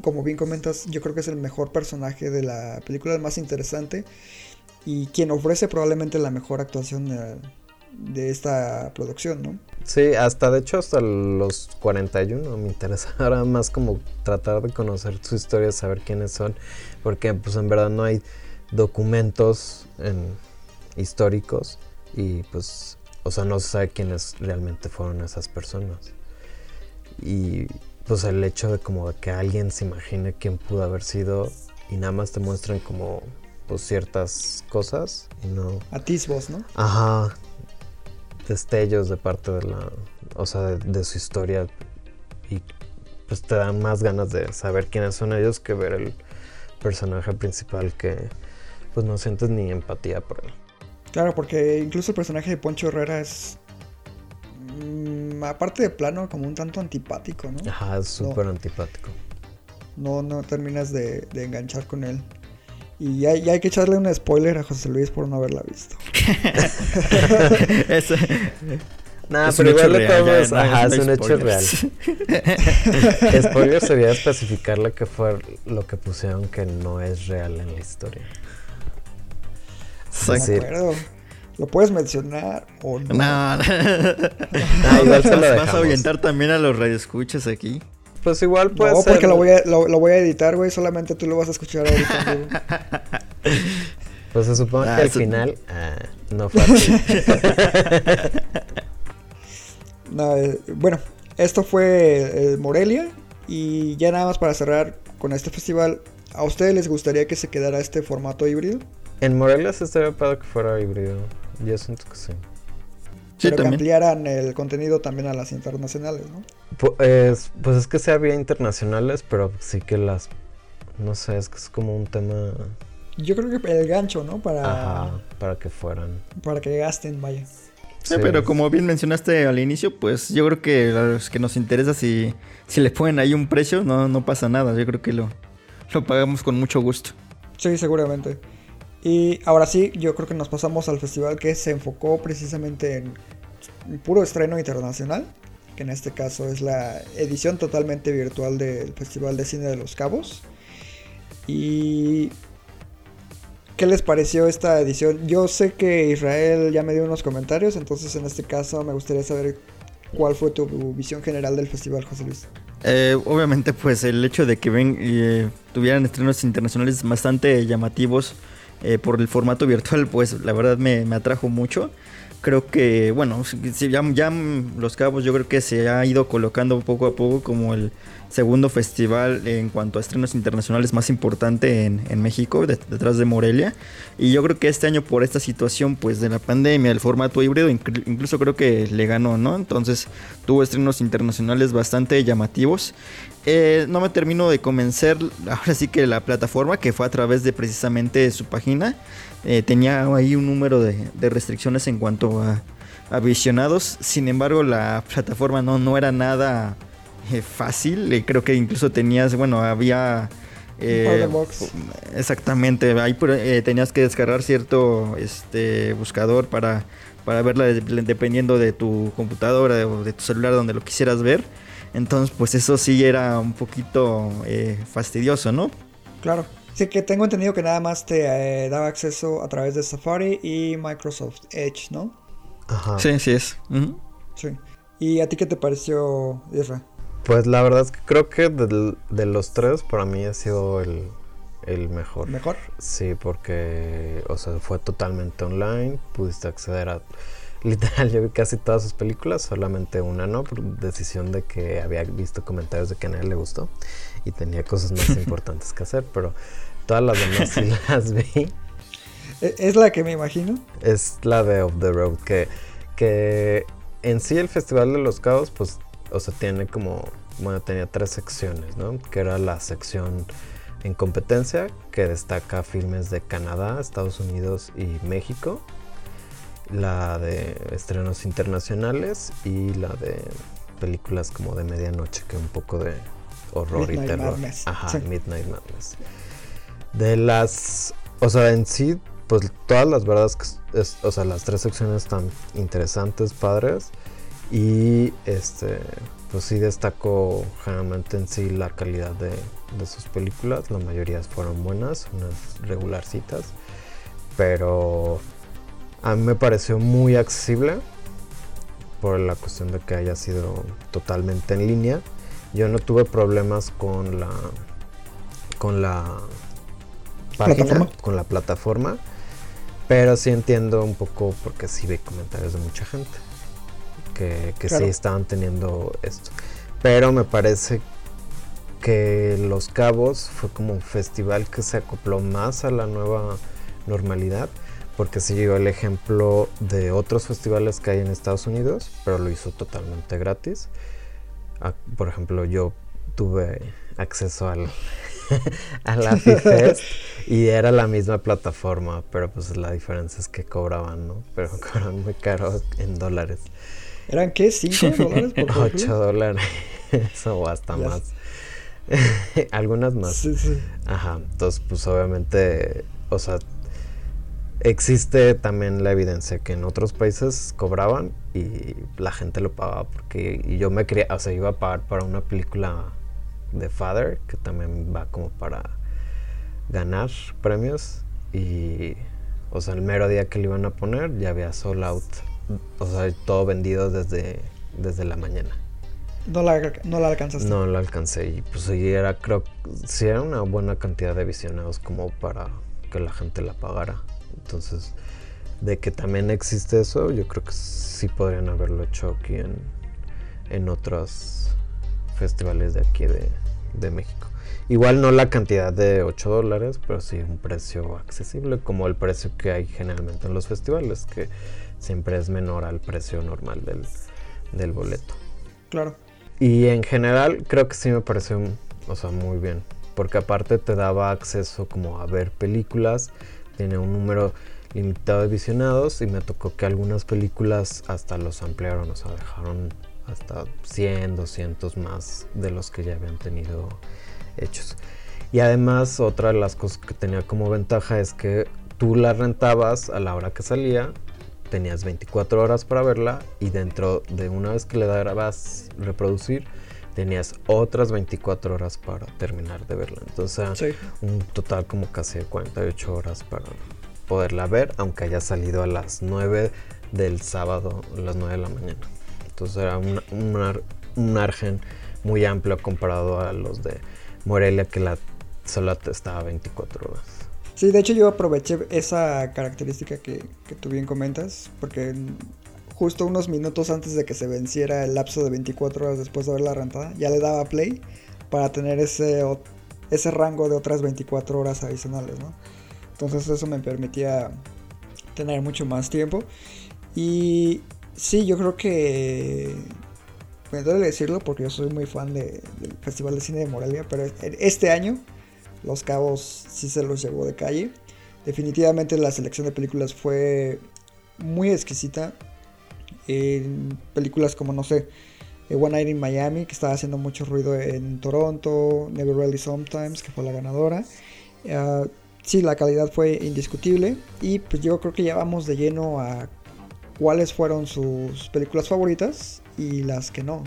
como bien comentas, yo creo que es el mejor personaje de la película, el más interesante, y quien ofrece probablemente la mejor actuación de, de esta producción, ¿no? Sí, hasta de hecho hasta los 41 me interesa ahora más como tratar de conocer su historia, saber quiénes son, porque pues en verdad no hay documentos en- históricos y pues, o sea, no se sabe quiénes realmente fueron esas personas. Y pues el hecho de como de que alguien se imagine quién pudo haber sido y nada más te muestran como pues ciertas cosas y no... Atisbos, ¿no? Ajá. Destellos de parte de la. O sea, de, de su historia. Y pues te dan más ganas de saber quiénes son ellos que ver el personaje principal que pues no sientes ni empatía por él. Claro, porque incluso el personaje de Poncho Herrera es. mm, aparte de plano, como un tanto antipático, ¿no? Ajá, es súper antipático. No, no terminas de, de enganchar con él. Y ya, ya hay que echarle un spoiler a José Luis por no haberla visto. Eso- Nah, Es pero igual todos, ya, no, ajá, no es un hecho real. Spoiler sería especificarle que fue lo que pusieron que no es real en la historia. No decir, acuerdo. ¿Lo puedes mencionar o no? No, Ah, igual se lo vas, a ahuyentar también a los radioescuchas aquí. pues igual puede No, ser. porque lo voy, a, lo, lo voy a editar, güey. Solamente tú lo vas a escuchar ahorita. Pues se supone Ah, que al final ah, no fue así. No, eh, bueno, esto fue eh, Morelia. Y ya nada más para cerrar con este festival. ¿A ustedes les gustaría que se quedara este formato híbrido? En Morelia estaría padre que fuera híbrido. Yo siento que sí. Sí, pero que también. ampliaran el contenido también a las internacionales, ¿no? Pues, pues es que sí había internacionales, pero sí que las. No sé, es que es como un tema. Yo creo que el gancho, ¿no? Para, Ajá, para que fueran. para que gasten, vaya. Sí, pero como bien mencionaste al inicio, pues yo creo que a los que nos interesa si, si le ponen ahí un precio, no, no pasa nada. Yo creo que lo, lo pagamos con mucho gusto. Sí, seguramente. Y ahora sí, yo creo que nos pasamos al festival que se enfocó precisamente en puro estreno internacional, que en este caso es la edición totalmente virtual del Festival de Cine de los Cabos. Y ¿qué les pareció esta edición? Yo sé que Israel ya me dio unos comentarios, entonces en este caso me gustaría saber cuál fue tu visión general del festival, José Luis. Eh, obviamente, pues el hecho de que ven, eh, tuvieran estrenos internacionales bastante llamativos eh, por el formato virtual, pues la verdad me, me atrajo mucho. Creo que, bueno, ya, ya Los Cabos yo creo que se ha ido colocando poco a poco como el segundo festival en cuanto a estrenos internacionales más importante en, en México, de- detrás de Morelia. Y yo creo que este año por esta situación pues de la pandemia, el formato híbrido, inclu- incluso creo que le ganó, ¿no? Entonces tuvo estrenos internacionales bastante llamativos. Eh, no me termino de convencer, ahora sí que la plataforma, que fue a través de precisamente su página, eh, tenía ahí un número de, de restricciones en cuanto a, a visionados. Sin embargo, la plataforma no, no era nada eh, fácil. Eh, creo que incluso tenías, bueno, había... eh, box. Exactamente, ahí tenías que descargar cierto este buscador para, para verla de- dependiendo de tu computadora o de tu celular donde lo quisieras ver. Entonces, pues eso sí era un poquito fastidioso, ¿no? Claro. Sí, que tengo entendido que nada más te eh, daba acceso a través de Safari y Microsoft Edge, ¿no? Ajá. Sí, sí es. Sí. ¿Y a ti qué te pareció, Isra? Pues la verdad es que creo que de, los tres para mí ha sido el, el mejor. ¿Mejor? Sí, porque, o sea, fue totalmente online, pudiste acceder a... Literal, yo vi casi todas sus películas, solamente una no, por decisión de que había visto comentarios de que a nadie le gustó y tenía cosas más importantes que hacer, pero todas las demás sí las vi. ¿E- ¿Es la que me imagino? Es la de Off the Road, que, que en sí el Festival de los Cabos, pues, o sea, tiene como, bueno, tenía tres secciones, ¿no? Que era la sección en competencia, que destaca filmes de Canadá, Estados Unidos y México. La de estrenos internacionales y la de películas como de medianoche, que un poco de horror Midnight y terror. Madness, Ajá, sí. Midnight Madness. De las, o sea, en sí, pues todas las verdades que, es- o sea, las tres secciones están interesantes, padres. Y este, pues sí destaco generalmente en sí la calidad de, de sus películas. La mayoría fueron buenas, unas regularcitas. Pero a mí me pareció muy accesible por la cuestión de que haya sido totalmente en línea. Yo no tuve problemas con la con la página, ¿Plataforma? con la plataforma, pero sí entiendo un poco porque sí vi comentarios de mucha gente que, que Claro. sí estaban teniendo esto. Pero me parece que Los Cabos fue como un festival que se acopló más a la nueva normalidad, porque siguió el ejemplo de otros festivales que hay en Estados Unidos, pero lo hizo totalmente gratis. Ah, Por ejemplo, yo tuve acceso al a la FIFEST y era la misma plataforma, pero pues la diferencia es que cobraban, ¿no? Pero cobraban muy caro en dólares. ¿Eran qué? ¿5 dólares por película? 8 dólares, eso o hasta más. Algunas más. Sí, sí. Ajá, entonces pues obviamente, o sea, existe también la evidencia que en otros países cobraban y la gente lo pagaba porque y yo me quería, o sea, iba a pagar para una película de Father que también va como para ganar premios y o sea, el mero día que le iban a poner ya había sold out, o sea, todo vendido desde desde la mañana. No la, no la alcanzaste. No la alcancé y pues sí era creo sí era una buena cantidad de visionados como para que la gente la pagara. Entonces, de que también existe eso, yo creo que sí podrían haberlo hecho aquí en, en otros festivales de aquí de, de México. Igual no la cantidad de 8 dólares, pero sí un precio accesible, como el precio que hay generalmente en los festivales, que siempre es menor al precio normal del, del boleto. Claro. Y en general creo que sí me pareció, o sea, muy bien, porque aparte te daba acceso como a ver películas, tiene un número limitado de visionados y me tocó que algunas películas hasta los ampliaron, o sea, dejaron hasta 100, 200 más de los que ya habían tenido hechos. Y además otra de las cosas que tenía como ventaja es que tú la rentabas a la hora que salía, tenías 24 horas para verla y dentro de una vez que le dabas reproducir, tenías otras 24 horas para terminar de verla. Entonces, un total como casi de 48 horas para poderla ver, aunque haya salido a las 9 del sábado, a las 9 de la mañana. Entonces era un, un, argen muy amplio comparado a los de Morelia, que la solo estaba 24 horas. Sí, de hecho yo aproveché esa característica que, que tú bien comentas, porque justo unos minutos antes de que se venciera el lapso de 24 horas después de haberla rentada, ya le daba play para tener ese, ese rango de otras 24 horas adicionales. Entonces eso me permitía tener mucho más tiempo. Y sí, yo creo que... Me duele decirlo porque yo soy muy fan del Festival de Cine de Morelia, pero este año Los Cabos sí se los llevó de calle. Definitivamente la selección de películas fue muy exquisita en películas como, no sé, eh, One Night in Miami, que estaba haciendo mucho ruido en Toronto, Never Really Sometimes, que fue la ganadora. Uh, sí, la calidad fue indiscutible y pues yo creo que ya vamos de lleno a cuáles fueron sus películas favoritas y las que no.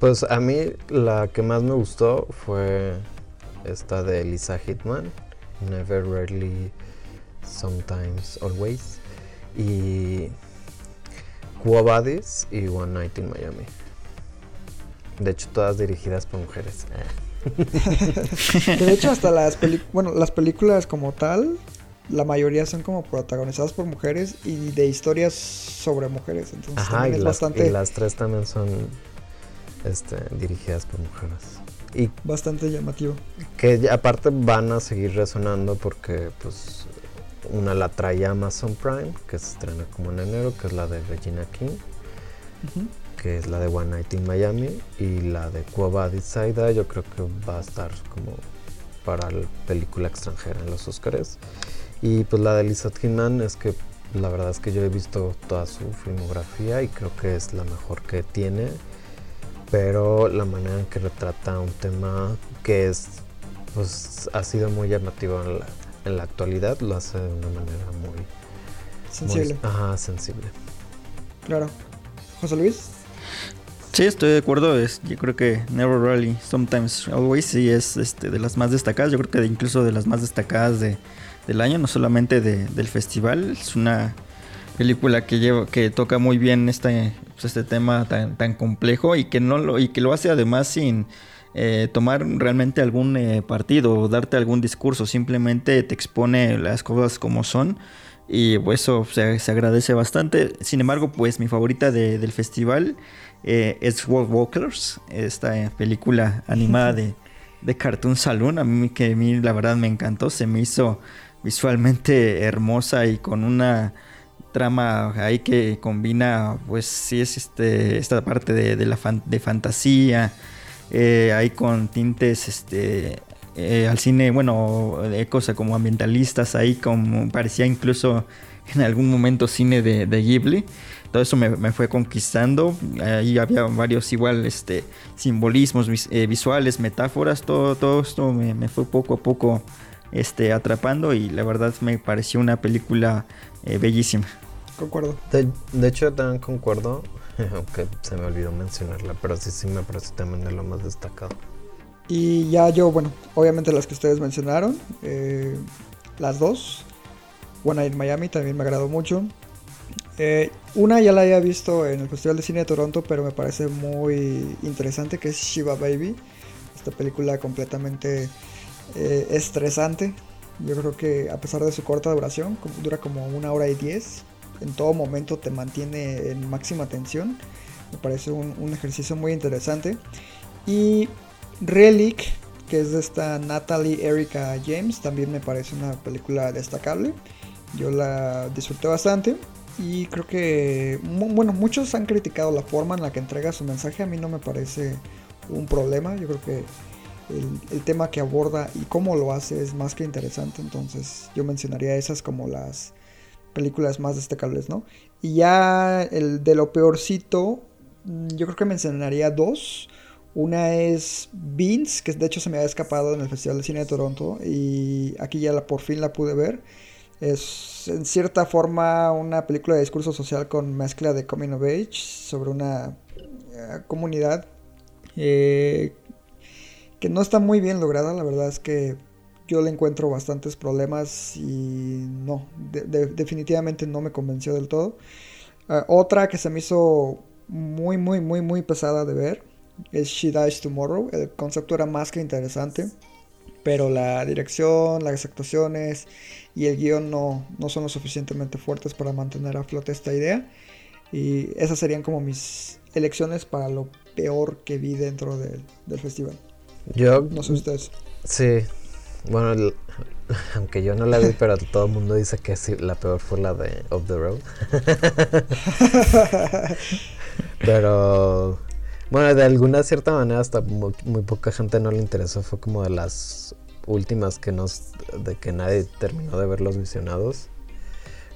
Pues a mí la que más me gustó fue esta de Lisa Hitman, Never Really Sometimes Always. Y Quo y One Night in Miami. De hecho, todas dirigidas por mujeres. de hecho, hasta las, bueno, las películas como tal, la mayoría son como protagonizadas por mujeres y de historias sobre mujeres. Entonces, Ajá, y, las, y las tres también son este, dirigidas por mujeres. Y bastante llamativo. Que aparte van a seguir resonando porque pues una la trae Amazon Prime, que se estrena como en enero, que es la de Regina King, que es la de One Night in Miami, y la de Cuba Saida, yo creo que va a estar como para la película extranjera en los Oscars. Y pues la de Lisa Kidman es que la verdad es que yo he visto toda su filmografía y creo que es la mejor que tiene, pero la manera en que retrata un tema que es pues ha sido muy llamativo en la, en la actualidad lo hace de una manera muy sensible. ajá, sensible. Claro. José Luis. Sí, estoy de acuerdo. Es, yo creo que Never Really, Sometimes Always, sí es este, de las más destacadas. Yo creo que incluso de las más destacadas de, del año, no solamente del festival. Es una película que lleva, que toca muy bien este, pues, este tema tan, tan complejo y que no lo, y que lo hace además sin eh, tomar realmente algún eh, partido o darte algún discurso, simplemente te expone las cosas como son y pues eso se, agradece bastante. Sin embargo, pues mi favorita del festival eh, es World Walkers, esta película animada de, de Cartoon Saloon, a mí que a mí la verdad me encantó, se me hizo visualmente hermosa y con una trama ahí que combina pues sí es este esta parte de, de la de fantasía eh, ahí con tintes este eh, al cine, bueno, de cosas como ambientalistas, ahí como parecía incluso en algún momento cine de, Ghibli. Todo eso me, fue conquistando. Ahí había varios igual este, simbolismos eh, visuales, metáforas, todo, todo esto me, fue poco a poco este, atrapando y la verdad me pareció una película eh, bellísima. Concuerdo. De, de hecho, también concuerdo, aunque se me olvidó mencionarla, pero sí, sí me parece también de lo más destacado. Y ya yo, bueno, obviamente las que ustedes mencionaron, eh, las dos. One in Miami también me agradó mucho. Eh, una ya la había visto en el Festival de Cine de Toronto, pero me parece muy interesante, que es Shiva Baby. Esta película completamente eh, estresante. Yo creo que a pesar de su corta duración, dura como una hora y diez, en todo momento te mantiene en máxima tensión. Me parece un, ejercicio muy interesante. Y Relic, que es de esta Natalie Erika James, también me parece una película destacable. Yo la disfruté bastante y creo que, bueno, muchos han criticado la forma en la que entrega su mensaje. A mí no me parece un problema. Yo creo que el, el tema que aborda y cómo lo hace es más que interesante. Entonces yo mencionaría esas como las películas más destacables, ¿no? Y ya el de lo peorcito, mm, yo creo que mencionaría dos. Una es Beans, que de hecho se me había escapado en el Festival de Cine de Toronto y aquí ya la, por fin la pude ver. Es en cierta forma una película de discurso social con mezcla de coming of age sobre una eh, comunidad eh, que no está muy bien lograda. La verdad es que yo le encuentro bastantes problemas y no, de- de- definitivamente no me convenció del todo. Ah, otra que se me hizo muy, muy, muy, muy pesada de ver es She Dies Tomorrow. El concepto era más que interesante, pero la dirección, las actuaciones y el guion no, no son lo suficientemente fuertes para mantener a flote esta idea. Y esas serían como mis elecciones para lo peor que vi dentro del, del festival. Yo, No sé ustedes. sí, bueno, aunque yo no la vi, pero todo el mundo dice que la peor fue la de Off the Road. pero, bueno, de alguna cierta manera hasta muy, muy poca gente no le interesó. Fue como de las últimas que nos, de que nadie terminó de ver los visionados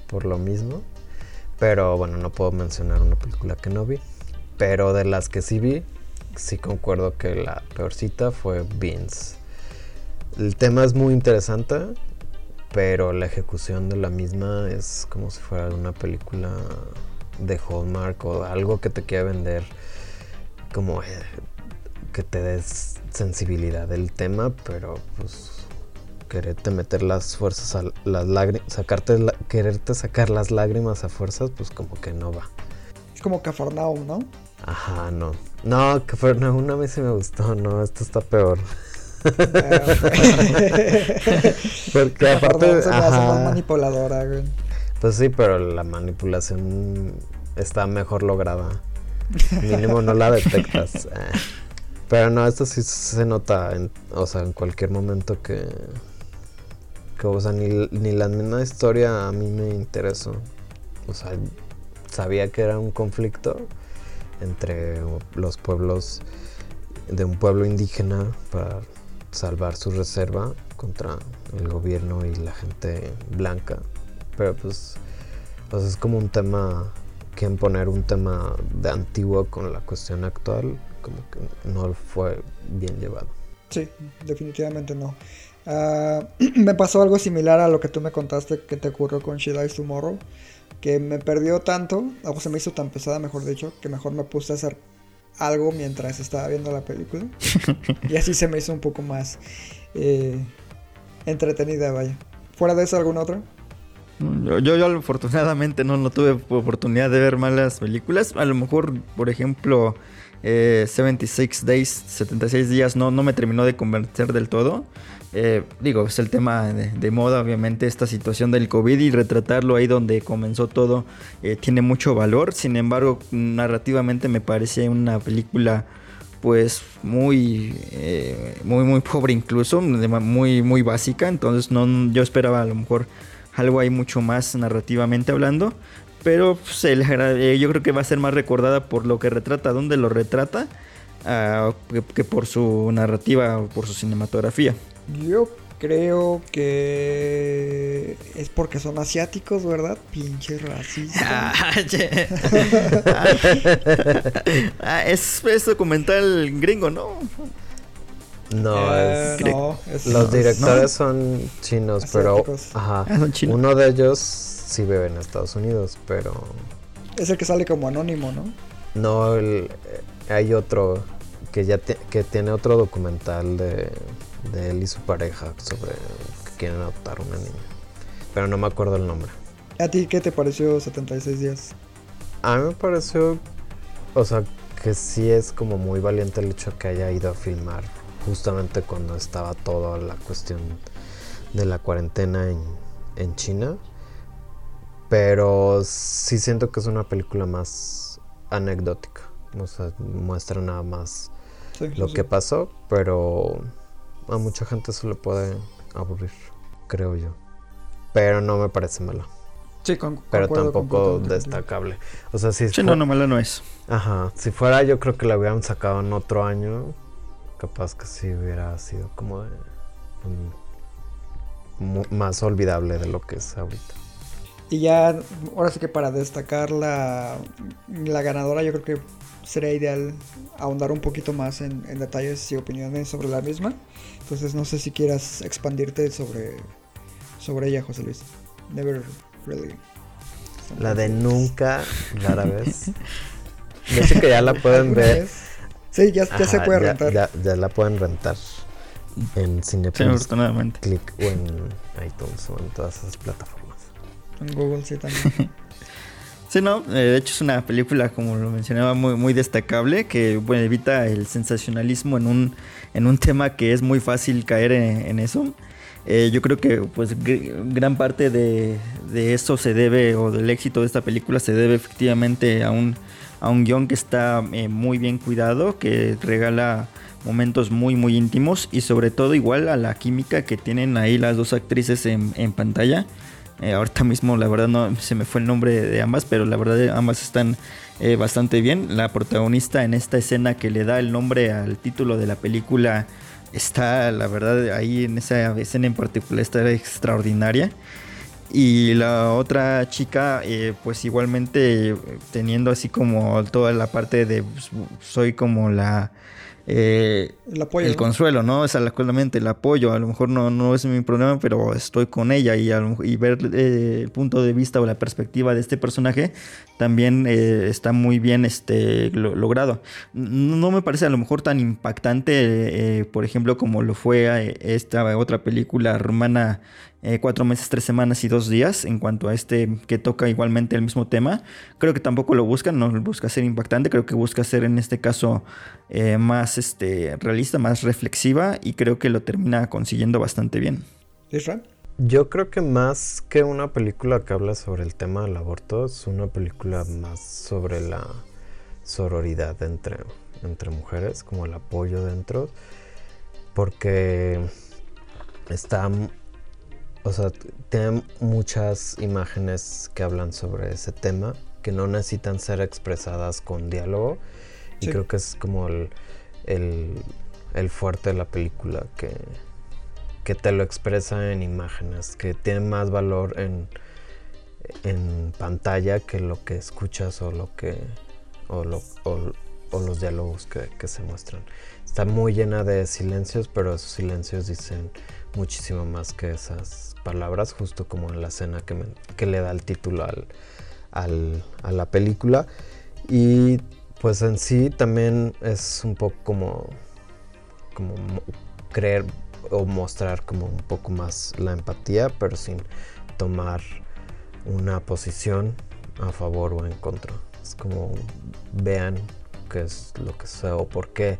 por lo mismo. Pero bueno, no puedo mencionar una película que no vi. Pero de las que sí vi, sí concuerdo que la peorcita fue Beans. El tema es muy interesante, pero la ejecución de la misma es como si fuera una película de Hallmark o algo que te quiera vender como eh, que te des sensibilidad del tema, pero pues quererte meter las fuerzas a las lágrimas, sacarte la- quererte sacar las lágrimas a fuerzas, pues como que no va. Es como Cafarnaum, ¿no? Ajá, no. No, no, una vez sí me gustó, no, esto está peor. Porque aparte, se me hace más ajá, manipuladora, güey. pues sí, pero la manipulación está mejor lograda. Mínimo no la detectas. Eh. Pero no, esto sí se nota, en, o sea, en cualquier momento que, que o sea, ni, ni la misma historia a mí me interesó. O sea, sabía que era un conflicto entre los pueblos de un pueblo indígena para salvar su reserva contra el gobierno y la gente blanca. Pero pues, sea, es como un tema, quieren poner un tema de antiguo con la cuestión actual, como que no fue bien llevado. Sí, definitivamente no. Ah, me pasó algo similar a lo que tú me contaste que te ocurrió con She Dies Tomorrow. Que me perdió tanto, o se me hizo tan pesada, mejor dicho, que mejor me puse a hacer algo mientras estaba viendo la película. y así se me hizo un poco más eh, entretenida, vaya. Fuera de eso, ¿alguna otra? Yo, yo, yo, afortunadamente no, no tuve oportunidad de ver malas películas. A lo mejor, por ejemplo, eh, 76 Days, 76 días, no, no me terminó de convencer del todo. Eh, digo, es el tema de, moda, obviamente, esta situación del COVID y retratarlo ahí donde comenzó todo eh, tiene mucho valor. Sin embargo, narrativamente me parece una película pues muy eh, muy muy pobre incluso muy muy básica entonces no yo esperaba a lo mejor algo ahí mucho más narrativamente hablando pero pues, el, yo creo que va a ser más recordada por lo que retrata dónde lo retrata uh, que, que por su narrativa o por su cinematografía yo creo que es porque son asiáticos, ¿verdad? Pinche racista. ah, es, es documental gringo, ¿no? No, Eh, es, no, es- los directores no. son chinos, pero ajá, Ah, son chinos. uno de ellos sí vive en Estados Unidos, pero Es el que sale como anónimo, ¿no? no el- eh, hay otro que ya te- que tiene otro documental de, de él y su pareja sobre que quieren adoptar una niña, pero no me acuerdo el nombre. ¿A ti qué te pareció 76 días? A mí me pareció, o sea, que sí es como muy valiente el hecho que haya ido a filmar justamente cuando estaba toda la cuestión de la cuarentena en, en China. Pero sí siento que es una película más anecdótica. O sea, muestra nada más Sí, lo sí, que pasó, pero a mucha gente se le puede aburrir, creo yo. Pero no me parece mala. Sí, con- Pero tampoco destacable. O sea, si Sí, no, no, mala no es. Ajá, si fuera yo creo que la hubieran sacado en otro año, capaz que sí hubiera sido como de, mu- más olvidable de lo que es ahorita. Y ya, ahora sí que para destacar la, la ganadora, yo creo que sería ideal ahondar un poquito más en, en detalles y opiniones sobre la misma. Entonces, no sé si quieras expandirte sobre, sobre ella, José Luis. Never really. La de nunca, rara vez. De hecho que ya la pueden ¿Alguna ver. vez? Sí, ya, ya se puede ya- rentar. Ya, ya la pueden rentar en Sí, Cinepolis afortunadamente. Click o en iTunes o en todas esas plataformas. En Google sí también. Sí, no, eh, de hecho es una película, como lo mencionaba, muy, muy destacable, que bueno, evita el sensacionalismo en un, en un tema que es muy fácil caer en, en eso. Eh, yo creo que pues gr- gran parte de, de eso se debe, o del éxito de esta película se debe efectivamente a un, a un guion que está eh, muy bien cuidado, que regala momentos muy muy íntimos y sobre todo igual a la química que tienen ahí las dos actrices en, en pantalla. Eh, ahorita mismo la verdad no se me fue el nombre de ambas, pero la verdad ambas están eh, bastante bien. La protagonista en esta escena que le da el nombre al título de la película está, la verdad, ahí en esa escena en particular está extraordinaria. Y la otra chica, eh, pues igualmente eh, teniendo así como toda la parte de pues, soy como la... eh, El apoyo. el ¿no? consuelo, ¿no? Es solamente el apoyo. A lo mejor no, no es mi problema, pero estoy con ella y, a lo y ver eh, el punto de vista o la perspectiva de este personaje también eh, está muy bien este, lo- logrado. No, me parece a lo mejor tan impactante, por ejemplo, como lo fue esta otra película rumana. Eh, cuatro meses, tres semanas y dos días en cuanto a este que toca igualmente el mismo tema. Creo que tampoco lo busca, no busca ser impactante, creo que busca ser en este caso eh, más este, realista, más reflexiva y creo que lo termina consiguiendo bastante bien. Isra. Yo creo que más que una película que habla sobre el tema del aborto, es una película más sobre la sororidad entre, entre mujeres, como el apoyo dentro, porque está, o sea, tiene muchas imágenes que hablan sobre ese tema, que no necesitan ser expresadas con diálogo, y creo que es como el, el, el fuerte de la película, que, que te lo expresa en imágenes, que tiene más valor en, en pantalla que lo que escuchas o lo que o, lo- o- o los diálogos que, que se muestran. Está muy llena de silencios, pero esos silencios dicen muchísimo más que esas palabras, justo como en la escena que, que le da el título al, al- a la película. Y pues en sí también es un poco como, como mo- creer o mostrar como un poco más la empatía, pero sin tomar una posición a favor o en contra. Es como vean qué es lo que sea o por qué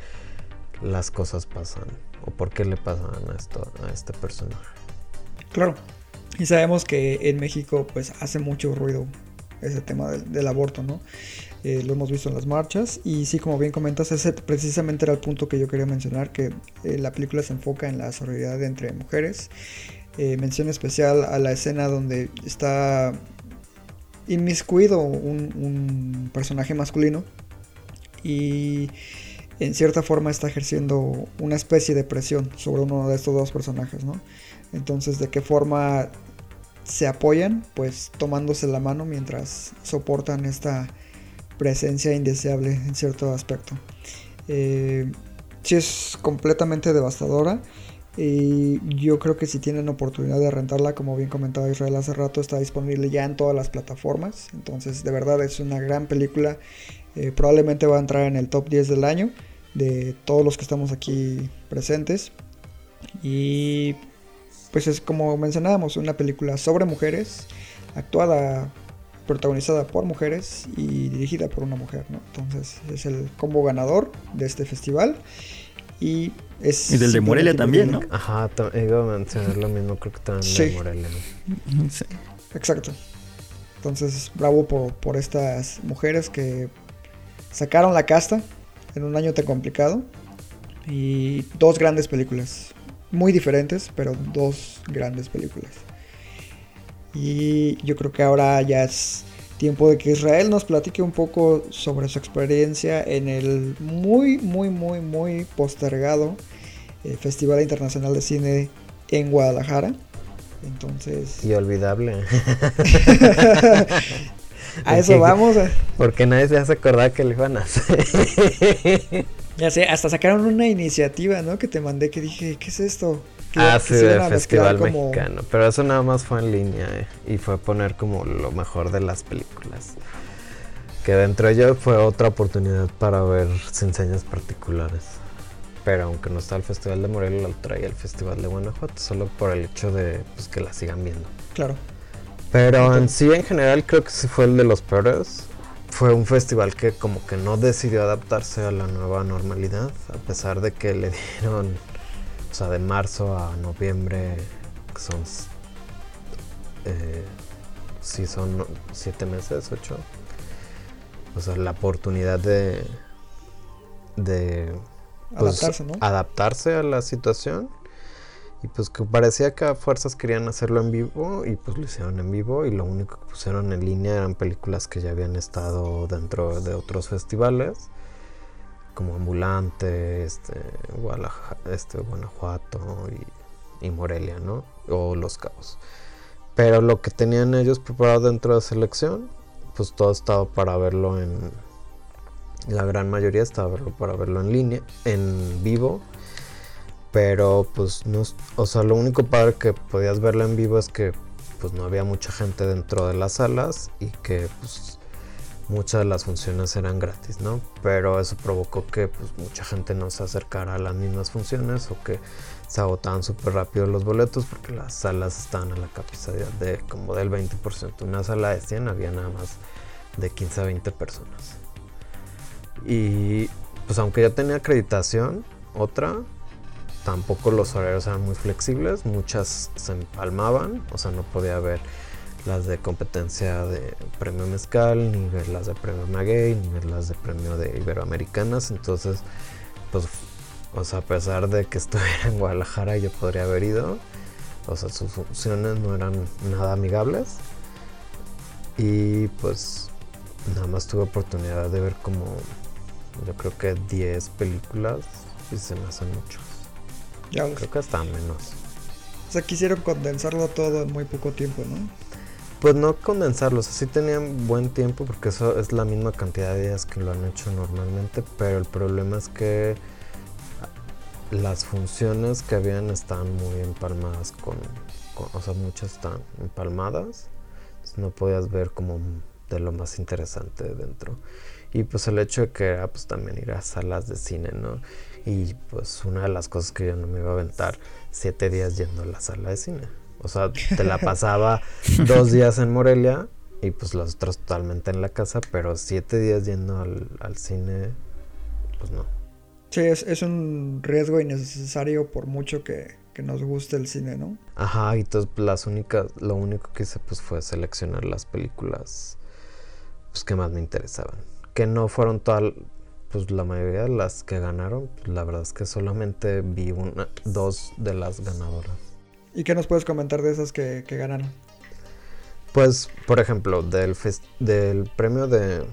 las cosas pasan o por qué le pasan esto, a este personaje. Claro. Y sabemos que en México pues hace mucho ruido ese tema del, aborto, ¿no? Eh, lo hemos visto en las marchas y sí, como bien comentas, ese precisamente era el punto que yo quería mencionar, que eh, la película se enfoca en la solidaridad entre mujeres. Eh, mención especial a la escena donde está inmiscuido un personaje masculino y en cierta forma está ejerciendo una especie de presión sobre uno de estos dos personajes, ¿no? Entonces, ¿de qué forma se apoyan? Pues tomándose la mano mientras soportan esta presencia indeseable en cierto aspecto. Eh, sí es completamente devastadora. Y yo creo que si tienen oportunidad de rentarla, como bien comentaba Israel hace rato, está disponible ya en todas las plataformas. Entonces, de verdad es una gran película. Eh, probablemente va a entrar en el top 10 del año de todos los que estamos aquí presentes. Y pues es como mencionábamos, una película sobre mujeres, actuada, protagonizada por mujeres y dirigida por una mujer. ¿no? Entonces es el combo ganador de este festival. Y es Y del de Morelia también, ¿no? Ajá, iba a mencionar lo mismo, creo que también de. Morelia. Sí. Exacto. Entonces, bravo por, por estas mujeres que sacaron la casta en un año tan complicado. Y dos grandes películas. Muy diferentes, pero dos grandes películas. Y yo creo que ahora ya es tiempo de que Israel nos platique un poco sobre su experiencia en el muy, muy, muy, muy postergado eh, Festival Internacional de Cine en Guadalajara. Entonces, Y olvidable. a eso vamos. eh. Porque nadie se hace acordar que le iban a hacer. Ya sé, hasta sacaron una iniciativa, ¿no? Que te mandé que dije, ¿qué es esto? Que, Ah, sí, del Festival como- Mexicano. Pero eso nada más fue en línea eh, y fue poner como lo mejor de las películas. Que dentro de ello fue otra oportunidad para ver señas particulares. Pero aunque no está el Festival de Morelia, lo traía el Festival de Guanajuato, solo por el hecho de pues, que la sigan viendo. Claro. Pero en sí, en general, creo que sí fue el de los peores. Fue un festival que como que no decidió adaptarse a la nueva normalidad, a pesar de que le dieron, o sea, de marzo a noviembre, que son, eh, sí son siete meses, ocho. O sea, la oportunidad de, de pues, Adaptarse, ¿no? adaptarse a la situación. Y pues que parecía que a fuerzas querían hacerlo en vivo y pues lo hicieron en vivo y lo único que pusieron en línea eran películas que ya habían estado dentro de otros festivales como Ambulante, este, este, Guanajuato y, Morelia, ¿no? O Los Cabos. Pero lo que tenían ellos preparado dentro de selección, pues todo estaba para verlo en... La gran mayoría estaba para verlo en línea, en vivo. Pero pues no, o sea, lo único padre que podías verla en vivo es que pues no había mucha gente dentro de las salas y que pues muchas de las funciones eran gratis, ¿no? Pero eso provocó que pues mucha gente no se acercara a las mismas funciones o que se agotaban súper rápido los boletos porque las salas estaban a la capacidad de como del 20%. Una sala de 100 había nada más de 15 a 20 personas. Y pues aunque ya tenía acreditación, otra, tampoco los horarios eran muy flexibles, muchas se empalmaban, o sea, no podía ver las de competencia de premio mezcal, ni ver las de premio maguey, ni ver las de premio de iberoamericanas, entonces, pues, o sea, a pesar de que estuviera en Guadalajara, yo podría haber ido, o sea, sus funciones no eran nada amigables, y pues, nada más tuve oportunidad de ver como, yo creo que 10 películas, y se me hacen muchos. Ya ves. Creo que hasta menos. O sea, quisieron condensarlo todo en muy poco tiempo, ¿no? Pues no condensarlos, así tenían buen tiempo porque eso es la misma cantidad de días que lo han hecho normalmente, pero el problema es que las funciones que habían están muy empalmadas con, con- o sea, muchas están empalmadas, no podías ver como de lo más interesante dentro. Y pues el hecho de que era pues también ir a salas de cine, ¿no? Y pues una de las cosas que yo no me iba a aventar siete días yendo a la sala de cine. O sea, te la pasaba dos días en Morelia y pues los otros totalmente en la casa, pero siete días yendo al, al cine, pues no. Sí, es, es un riesgo innecesario por mucho que, que nos guste el cine, ¿no? Ajá, y entonces pues, las únicas, lo único que hice pues fue seleccionar las películas pues que más me interesaban. Que no fueron todas, pues la mayoría de las que ganaron, pues, la verdad es que solamente vi una, dos de las ganadoras. ¿Y qué nos puedes comentar de esas que, que ganaron? Pues, por ejemplo, del, del premio de,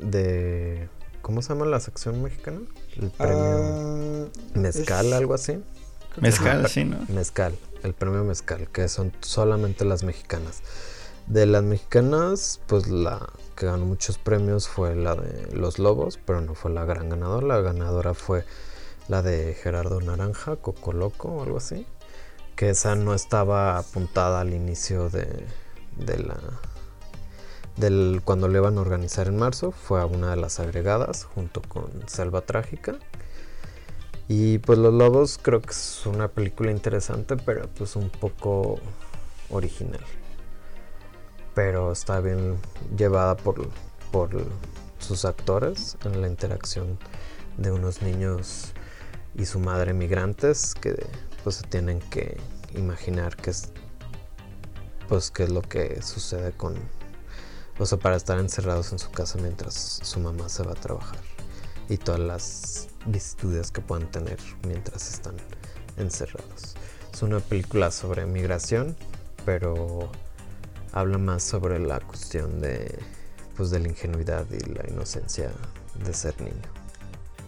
de... ¿Cómo se llama la sección mexicana? El premio Ah, Mezcal, es- algo así. Mezcal, sí, ¿no? Mezcal, el premio Mezcal, que son solamente las mexicanas. De las mexicanas, pues la que ganó muchos premios fue la de Los Lobos, pero no fue la gran ganadora. La ganadora fue la de Gerardo Naranja, Coco Loco o algo así, que esa no estaba apuntada al inicio de, de la del cuando le iban a organizar en marzo, fue a una de las agregadas junto con Selva Trágica. Y pues Los Lobos creo que es una película interesante, pero pues un poco original. Pero está bien llevada por, por sus actores en la interacción de unos niños y su madre migrantes que pues se tienen que imaginar qué es pues qué es lo que sucede con o sea para estar encerrados en su casa mientras su mamá se va a trabajar y todas las vicisitudes que puedan tener mientras están encerrados. Es una película sobre migración pero habla más sobre la cuestión de pues de la ingenuidad y la inocencia de ser niño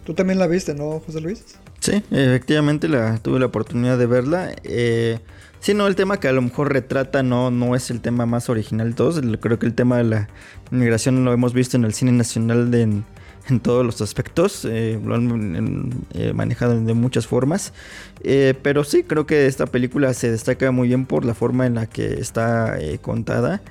Tú también la viste, ¿no, José Luis? Sí, efectivamente la, tuve la oportunidad de verla. Eh, sí, no, el tema que a lo mejor retrata no, no es el tema más original de todos. Creo que el tema de la inmigración lo hemos visto en el cine nacional de, en, en todos los aspectos. Eh, lo han eh, manejado de muchas formas. Eh, pero sí, creo que esta película se destaca muy bien por la forma en la que está contada.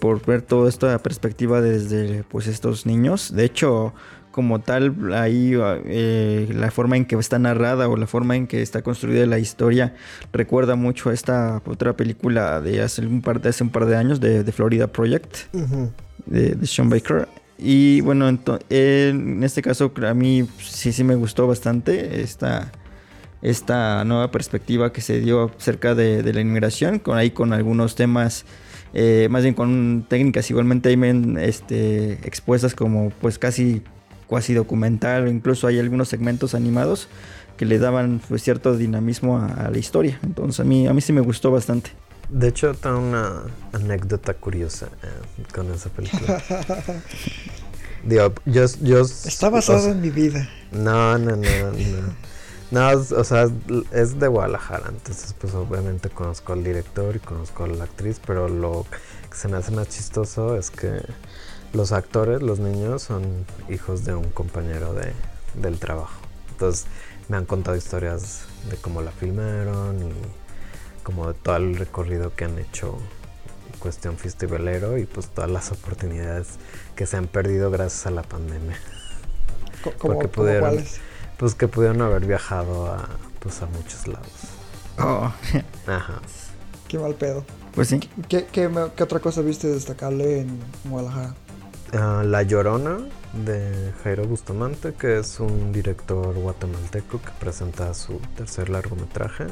por ver toda esta perspectiva desde pues estos niños. De hecho, como tal, ahí la forma en que está narrada o la forma en que está construida la historia recuerda mucho a esta otra película de hace un par de, hace un par de años de, de Florida Project de, de Sean Baker. Y bueno, en este caso a mí sí, sí me gustó bastante esta, esta nueva perspectiva que se dio acerca de, la inmigración, con ahí con algunos temas, eh, más bien con técnicas igualmente ahí este, expuestas como pues casi cuasi documental, incluso hay algunos segmentos animados que le daban pues, cierto dinamismo a, a la historia. Entonces a mí, a mí sí me gustó bastante. De hecho, tengo una anécdota curiosa eh, con esa película. Digo, yo, yo... Está basado o sea, en mi vida. No, no, no, no. No, o sea, es de Guadalajara, entonces pues obviamente conozco al director y conozco a la actriz, pero lo que se me hace más chistoso es que los actores, los niños, son hijos de un compañero de, del trabajo. Entonces me han contado historias de cómo la filmaron y como de todo el recorrido que han hecho en cuestión festivalero y pues todas las oportunidades que se han perdido gracias a la pandemia. Como- Porque pudieron, cuáles. pues que pudieron haber viajado a, pues a muchos lados. Oh, Ajá. Qué mal pedo. pues sí. ¿Qué, qué, me- qué otra cosa viste destacable en Guadalajara? Ah, la Llorona de Jairo Bustamante, que es un director guatemalteco que presenta su tercer largometraje.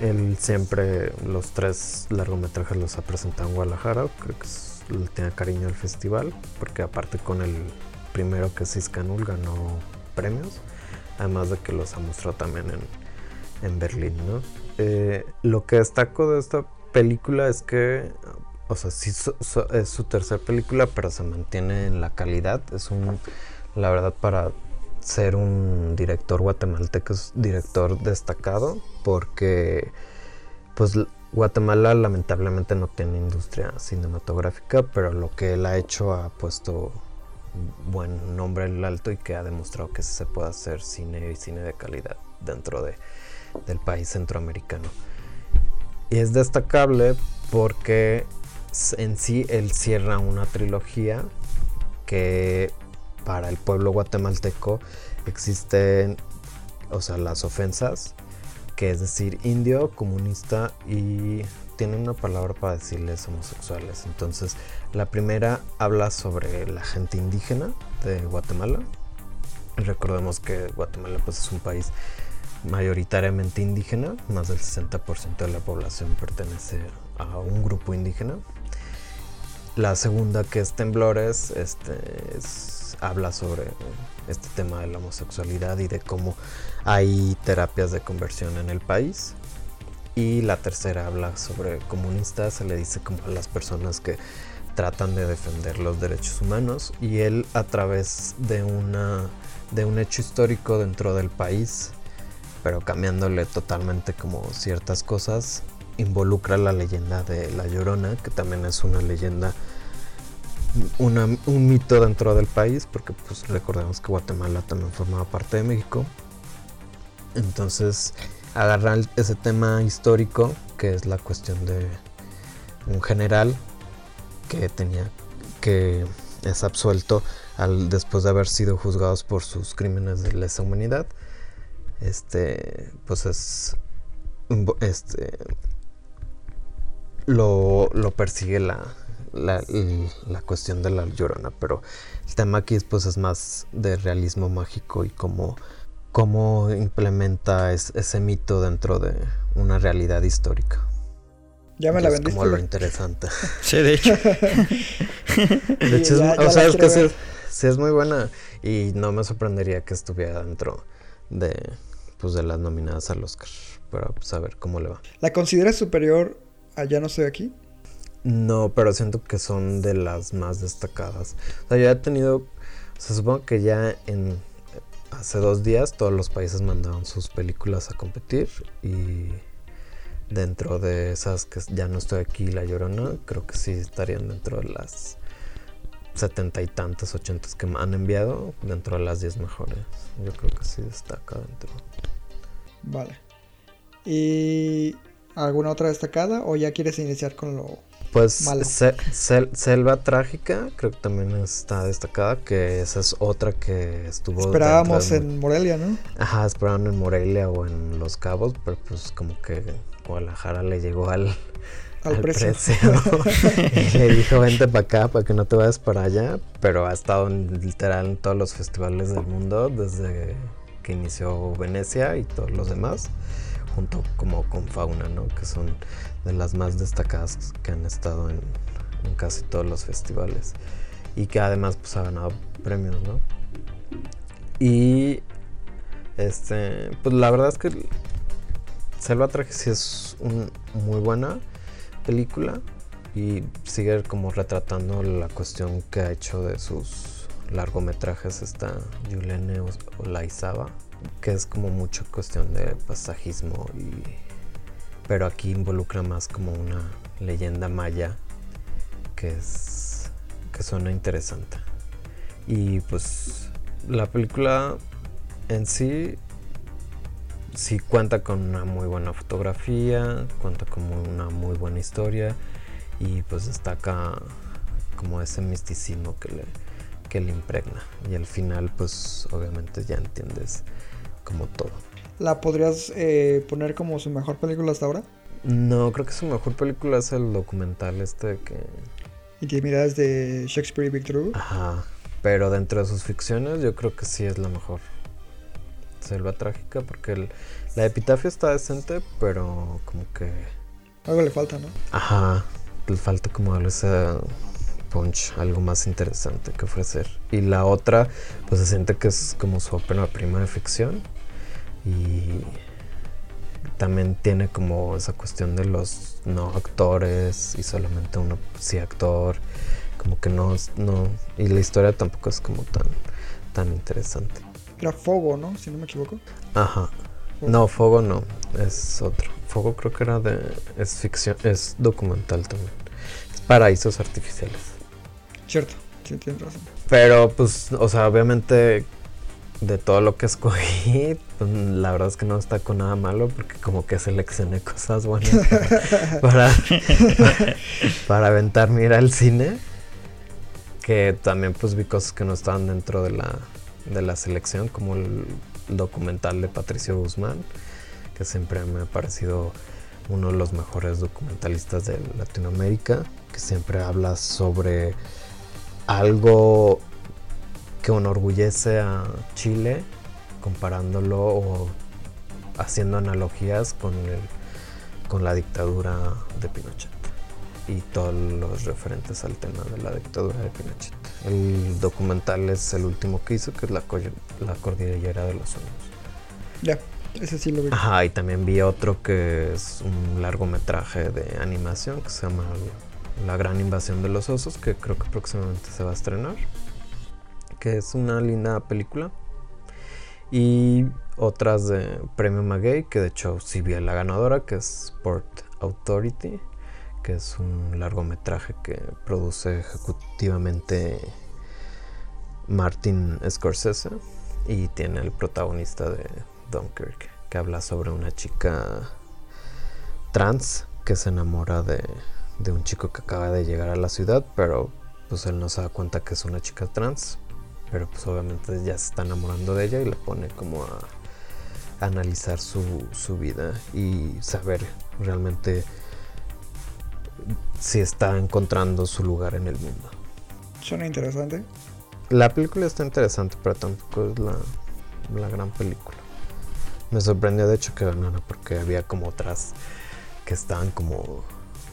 Él siempre los tres largometrajes los ha presentado en Guadalajara, creo que tiene cariño al festival, porque aparte con el primero que es Iscanul ganó premios, además de que los ha mostrado también en, en Berlín, ¿no? Eh, lo que destaco de esta película es que o sea, sí so- es su tercera película, pero se mantiene en la calidad. Es un, la verdad, para ser un director guatemalteco, director destacado, porque pues Guatemala lamentablemente no tiene industria cinematográfica, pero lo que él ha hecho ha puesto buen nombre el alto y que ha demostrado que se puede hacer cine y cine de calidad dentro de, del país centroamericano. Y es destacable porque en sí él cierra una trilogía que para el pueblo guatemalteco existen, o sea, las ofensas, que es decir, indio, comunista y tiene una palabra para decirles homosexuales. Entonces, la primera habla sobre la gente indígena de Guatemala. Recordemos que Guatemala pues es un país mayoritariamente indígena, más del 60% de la población pertenece a un grupo indígena. La segunda que es Temblores, este, es- habla sobre este tema de la homosexualidad y de cómo hay terapias de conversión en el país. Y la tercera habla sobre comunistas, se le dice como a las personas que tratan de defender los derechos humanos y él a través de una de un hecho histórico dentro del país pero cambiándole totalmente como ciertas cosas, involucra la leyenda de La Llorona, que también es una leyenda una, un mito dentro del país, porque pues recordemos que Guatemala también formaba parte de México. Entonces, agarrar ese tema histórico, que es la cuestión de un general que tenía que es absuelto al, después de haber sido juzgados por sus crímenes de lesa humanidad. Este, pues es este lo, lo persigue la, la, la, cuestión de la llorona, pero el tema aquí pues es más de realismo mágico y cómo, cómo implementa ese mito dentro de una realidad histórica. Ya me la vendiste. Es como lo interesante. Sí, de hecho. de hecho, o sea, es que sí, es muy buena y no me sorprendería que estuviera dentro de, pues, de las nominadas al Oscar. Pero pues, a ver cómo le va. ¿La consideras superior a Ya no estoy aquí? No, pero siento que son de las más destacadas. O sea, yo he tenido. Se supone que ya en. Hace dos días todos los países mandaron sus películas a competir y dentro de esas que ya no estoy aquí, La Llorona, creo que sí estarían dentro de las setenta y tantas, ochentas que me han enviado, dentro de las diez mejores. Yo creo que sí destaca dentro. Vale. ¿Y alguna otra destacada o ya quieres iniciar con lo pues Selva Trágica creo que también está destacada, que esa es otra que estuvo... Esperábamos en Morelia, ¿no? Ajá, esperaban en Morelia o en Los Cabos, pero pues como que Guadalajara le llegó al, al, precio. y le dijo, vente para acá para que no te vayas para allá. Pero ha estado literal en todos los festivales del mundo desde que inició Venecia y todos los demás. Junto como con Fauna, ¿no? Que son de las más destacadas que han estado en, casi todos los festivales. Y que además pues ha ganado premios, ¿no? Y este, pues la verdad es que Selva Traje sí es una muy buena película y sigue como retratando la cuestión que ha hecho de sus largometrajes esta Yulene Olaizaba, que es como mucho cuestión de pasajismo y pero aquí involucra más como una leyenda maya que es que suena interesante. Y pues la película en sí sí cuenta con una muy buena fotografía, cuenta con una muy buena historia y pues destaca como ese misticismo que le, que le impregna. Y al final pues obviamente ya entiendes como todo. ¿La podrías eh, poner como su mejor película hasta ahora? No, creo que su mejor película es el documental este que... Intimidades de Shakespeare y Victor Hugo. Ajá, pero dentro de sus ficciones yo creo que sí es la mejor. Selva Trágica, porque la epitafio está decente, pero como que... Algo le falta, ¿no? Ajá, le falta como ese punch, algo más interesante que ofrecer. Y la otra, pues se siente que es como su ópera prima de ficción. Y también tiene como esa cuestión de los no actores y solamente uno sí actor. Como que no, no... Y la historia tampoco es como tan, tan interesante. Era Fogo, ¿no? Si no me equivoco. Ajá. No, Fogo no, es otro. Fogo creo que era de. Es ficción, es documental también. Es paraísos artificiales. Cierto, sí, tienes razón. Pero, pues, o sea, obviamente, de todo lo que escogí, pues, la verdad es que no está con nada malo, porque como que seleccioné cosas buenas para, para, aventarme ir al cine. Que también, pues, vi cosas que no estaban dentro de la de la selección, como el documental de Patricio Guzmán, que siempre me ha parecido uno de los mejores documentalistas de Latinoamérica, que siempre habla sobre algo que enorgullece a Chile, comparándolo o haciendo analogías con, el, con la dictadura de Pinochet y todos los referentes al tema de la dictadura de Pinochet. El documental es el último que hizo, que es la, la Cordillera de los Sueños. Ya, ese sí lo vi. Ajá, y también vi otro que es un largometraje de animación que se llama La Gran Invasión de los Osos, que creo que próximamente se va a estrenar. Que es una linda película. Y otras de Premio Maguey, que de hecho sí vi la ganadora, que es Sport Authority que es un largometraje que produce ejecutivamente Martin Scorsese y tiene el protagonista de Dunkirk, que habla sobre una chica trans que se enamora de, de un chico que acaba de llegar a la ciudad, pero pues él no se da cuenta que es una chica trans, pero pues obviamente ya se está enamorando de ella y le pone como a analizar su, su vida y saber realmente si está encontrando su lugar en el mundo. Suena interesante. La película está interesante, pero tampoco es la, la gran película. Me sorprendió de hecho que ganara porque había como otras que estaban como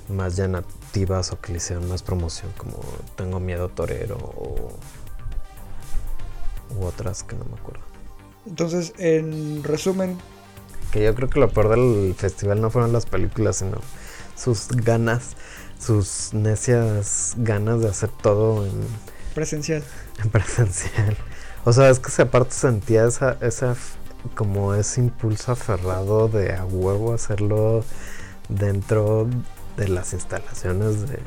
más llamativas o que le hicieron más promoción, como Tengo Miedo Torero o u otras que no me acuerdo. Entonces, en resumen, Que yo creo que lo peor del festival no fueron las películas, sino sus ganas, sus necias ganas de hacer todo en, presencial. en presencial. O sea, es que se aparte sentía esa, esa como ese impulso aferrado de a huevo hacerlo dentro de las instalaciones de,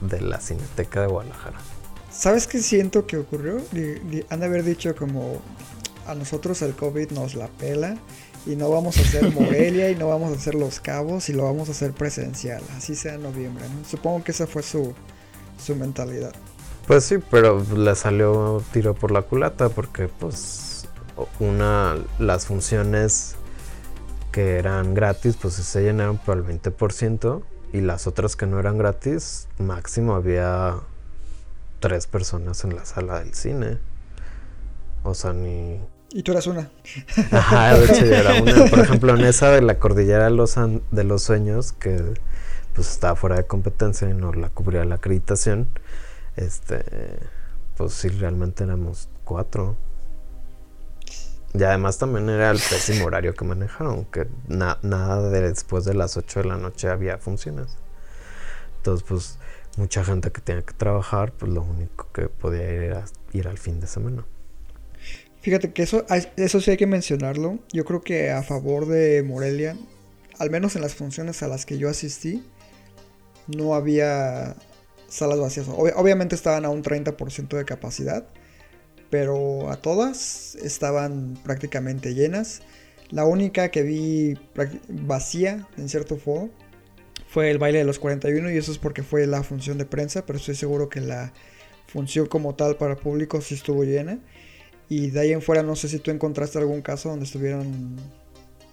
de la Cineteca de Guadalajara. ¿Sabes qué siento que ocurrió? Han de haber dicho como a nosotros el COVID nos la pela y no vamos a hacer Morelia y no vamos a hacer Los Cabos y lo vamos a hacer presencial, así sea en noviembre. ¿no? Supongo que esa fue su, su mentalidad. Pues sí, pero le salió tiro por la culata porque pues una las funciones que eran gratis pues se llenaron por el 20% y las otras que no eran gratis máximo había tres personas en la sala del cine. O sea, ni Y tú eras una. Ajá, de hecho ya era una. Por ejemplo, en esa de la cordillera de los, de los sueños, que pues estaba fuera de competencia y no la cubría la acreditación, este, pues sí, realmente éramos cuatro. Y además también era el pésimo horario que manejaron, que na- nada de después de las 8 de la noche había funciones. Entonces, pues mucha gente que tenía que trabajar, pues lo único que podía ir era ir al fin de semana. Fíjate que eso, eso sí hay que mencionarlo. Yo creo que a favor de Morelia, al menos en las funciones a las que yo asistí, no había salas vacías. Ob- obviamente estaban a un 30% de capacidad, pero a todas estaban prácticamente llenas. La única que vi vacía, en cierto modo, fue el baile de los 41 y eso es porque fue la función de prensa, pero estoy seguro que la función como tal para público sí estuvo llena. Y de ahí en fuera no sé si tú encontraste algún caso donde estuvieran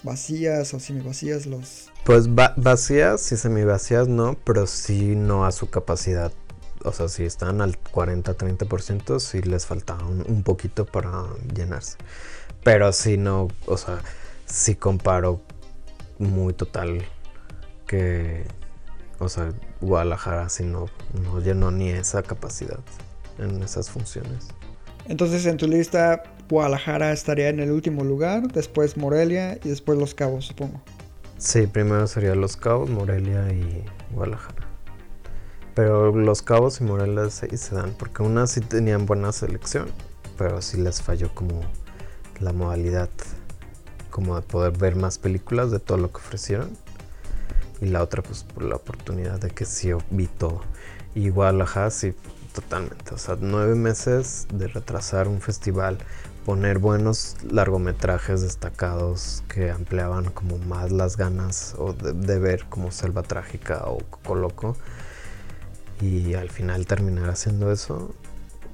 vacías o semi vacías los... Pues va- vacías y semivacías no, pero sí no a su capacidad. O sea, si están al 40-30%, sí les faltaba un, un poquito para llenarse. Pero sí no, o sea, sí comparo muy total que, o sea, Guadalajara sí no, no llenó ni esa capacidad en esas funciones. Entonces en tu lista Guadalajara estaría en el último lugar, después Morelia y después Los Cabos, supongo. Sí, primero sería Los Cabos, Morelia y Guadalajara. Pero Los Cabos y Morelia se, se dan, porque unas sí tenían buena selección, pero sí les falló como la modalidad, como de poder ver más películas de todo lo que ofrecieron. Y la otra, pues por la oportunidad de que sí vi todo. Y Guadalajara sí, totalmente. O sea, nueve meses de retrasar un festival, poner buenos largometrajes destacados que ampliaban como más las ganas o de, ver como Selva Trágica o Coco Loco. Y al final terminar haciendo eso,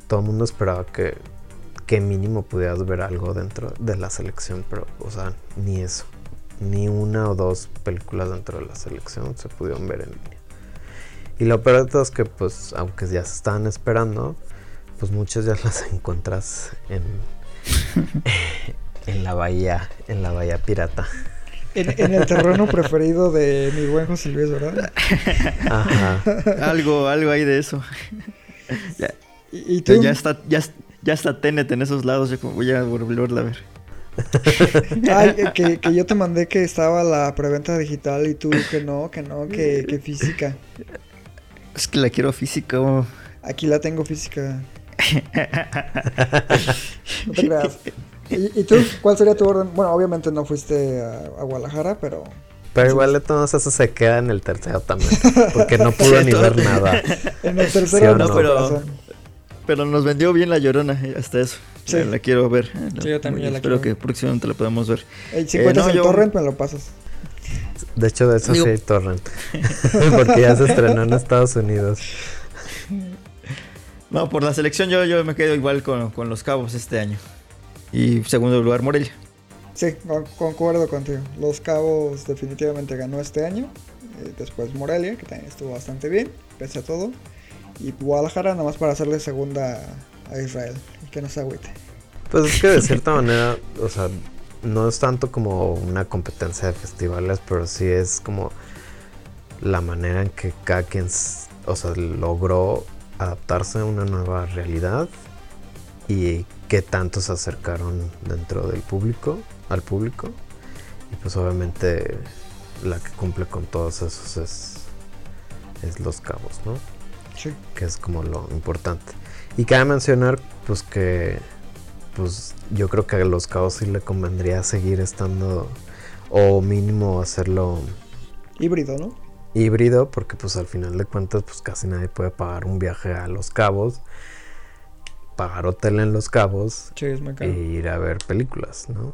todo el mundo esperaba que, que mínimo pudieras ver algo dentro de la selección, pero, o sea, ni eso. Ni una o dos películas dentro de la selección se pudieron ver en línea. Y lo peor de todo es que, pues, aunque ya se estaban esperando, pues muchas ya las encuentras en, en la bahía, en la bahía pirata. En, en el terreno preferido de mi buen José Luis, ¿verdad? Ajá. algo, algo hay de eso. ya, Y, y tú, ya, ya está, ya, ya está Tenet en esos lados. Yo como voy a volverla a ver. Ay, que, que yo te mandé que estaba la preventa digital y tú que no, que no, que, que física. Es que la quiero física. oh. Aquí la tengo física. No te creas. ¿Y, y tú? ¿Cuál sería tu orden? Bueno, obviamente no fuiste a, a Guadalajara, pero... Pero igual de todos eso se queda en el tercero también. Porque no pudo ni ver nada. En el tercero ¿Sí o no, no? pero, pero nos vendió bien la llorona, eh, hasta eso. Sí. La, la quiero ver. eh, Sí, yo también ya la Espero quiero que próximamente la podamos ver. Si Eh, encuentras no, el yo- torrent, me lo pasas. De hecho, de eso Digo- sí hay torrent. Porque ya se estrenó en Estados Unidos. No, por la selección yo, yo me quedo igual con, con los cabos este año. Y segundo lugar, Morelia. Sí, con- concuerdo contigo. Los Cabos definitivamente ganó este año. Eh, después Morelia, que también estuvo bastante bien, pese a todo. Y Guadalajara, nada más para hacerle segunda a Israel. y Que no se agüite. Pues es que de cierta manera, o sea, no es tanto como una competencia de festivales, pero sí es como la manera en que cada o sea, logró adaptarse a una nueva realidad y qué tanto se acercaron dentro del público, al público. Y pues obviamente la que cumple con todos esos es, es Los Cabos, ¿no? Sí. que es como lo importante. Y cabe mencionar, pues que, pues yo creo que a los cabos sí le convendría seguir estando, o mínimo hacerlo Híbrido, ¿no? híbrido, porque pues al final de cuentas, pues casi nadie puede pagar un viaje a los cabos, pagar hotel en los cabos Sí, e ir a ver películas, ¿no?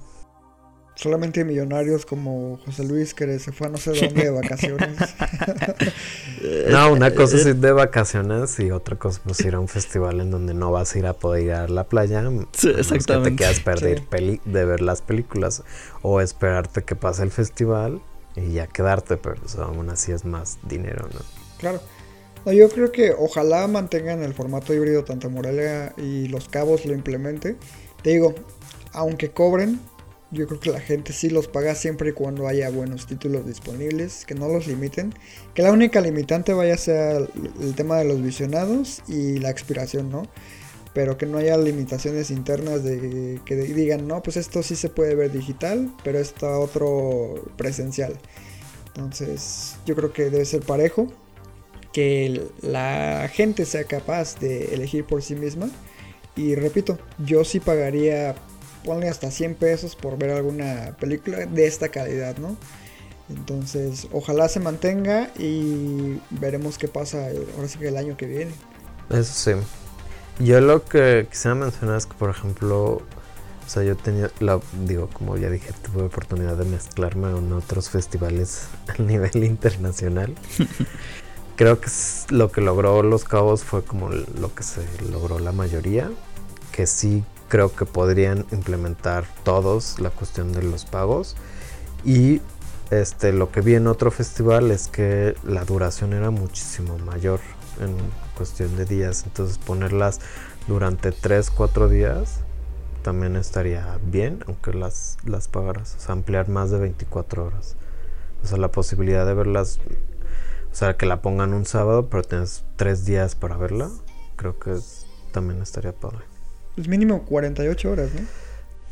Solamente millonarios como José Luis, que se fue a no sé dónde de vacaciones. No, una cosa es ir de vacaciones y otra cosa pues ir a un festival en donde no vas a ir a poder ir a la playa. Sí, menos Que te exactamente. quieras perder Sí. peli- de ver las películas o esperarte que pase el festival y ya quedarte, pero pues, aún así es más dinero, ¿no? Claro. No, yo creo que ojalá mantengan el formato híbrido tanto Morelia y Los Cabos lo implemente. Te digo, aunque cobren, yo creo que la gente sí los paga siempre y cuando haya buenos títulos disponibles, que no los limiten. Que la única limitante vaya a ser el tema de los visionados y la expiración, ¿no? Pero que no haya limitaciones internas de que digan, no, pues esto sí se puede ver digital, pero esto otro presencial. Entonces, yo creo que debe ser parejo que la gente sea capaz de elegir por sí misma. Y repito, yo sí pagaría, ponle hasta 100 pesos por ver alguna película de esta calidad, ¿no? Entonces, ojalá se mantenga y veremos qué pasa ahora sí que el año que viene. Eso sí. Yo lo que quisiera mencionar es que, por ejemplo, o sea, yo tenía, la, digo, como ya dije, tuve oportunidad de mezclarme en otros festivales a nivel internacional. Creo que lo que logró Los Cabos fue como lo que se logró la mayoría, que sí creo que podrían implementar todos la cuestión de los pagos. Y este, lo que vi en otro festival es que la duración era muchísimo mayor en cuestión de días. Entonces ponerlas durante 3, 4 días también estaría bien, aunque las, las pagaras. O sea, ampliar más de 24 horas. O sea, la posibilidad de verlas, o sea, que la pongan un sábado, pero tienes 3 días para verla, creo que es- también estaría padre. Pues mínimo 48 horas, ¿no?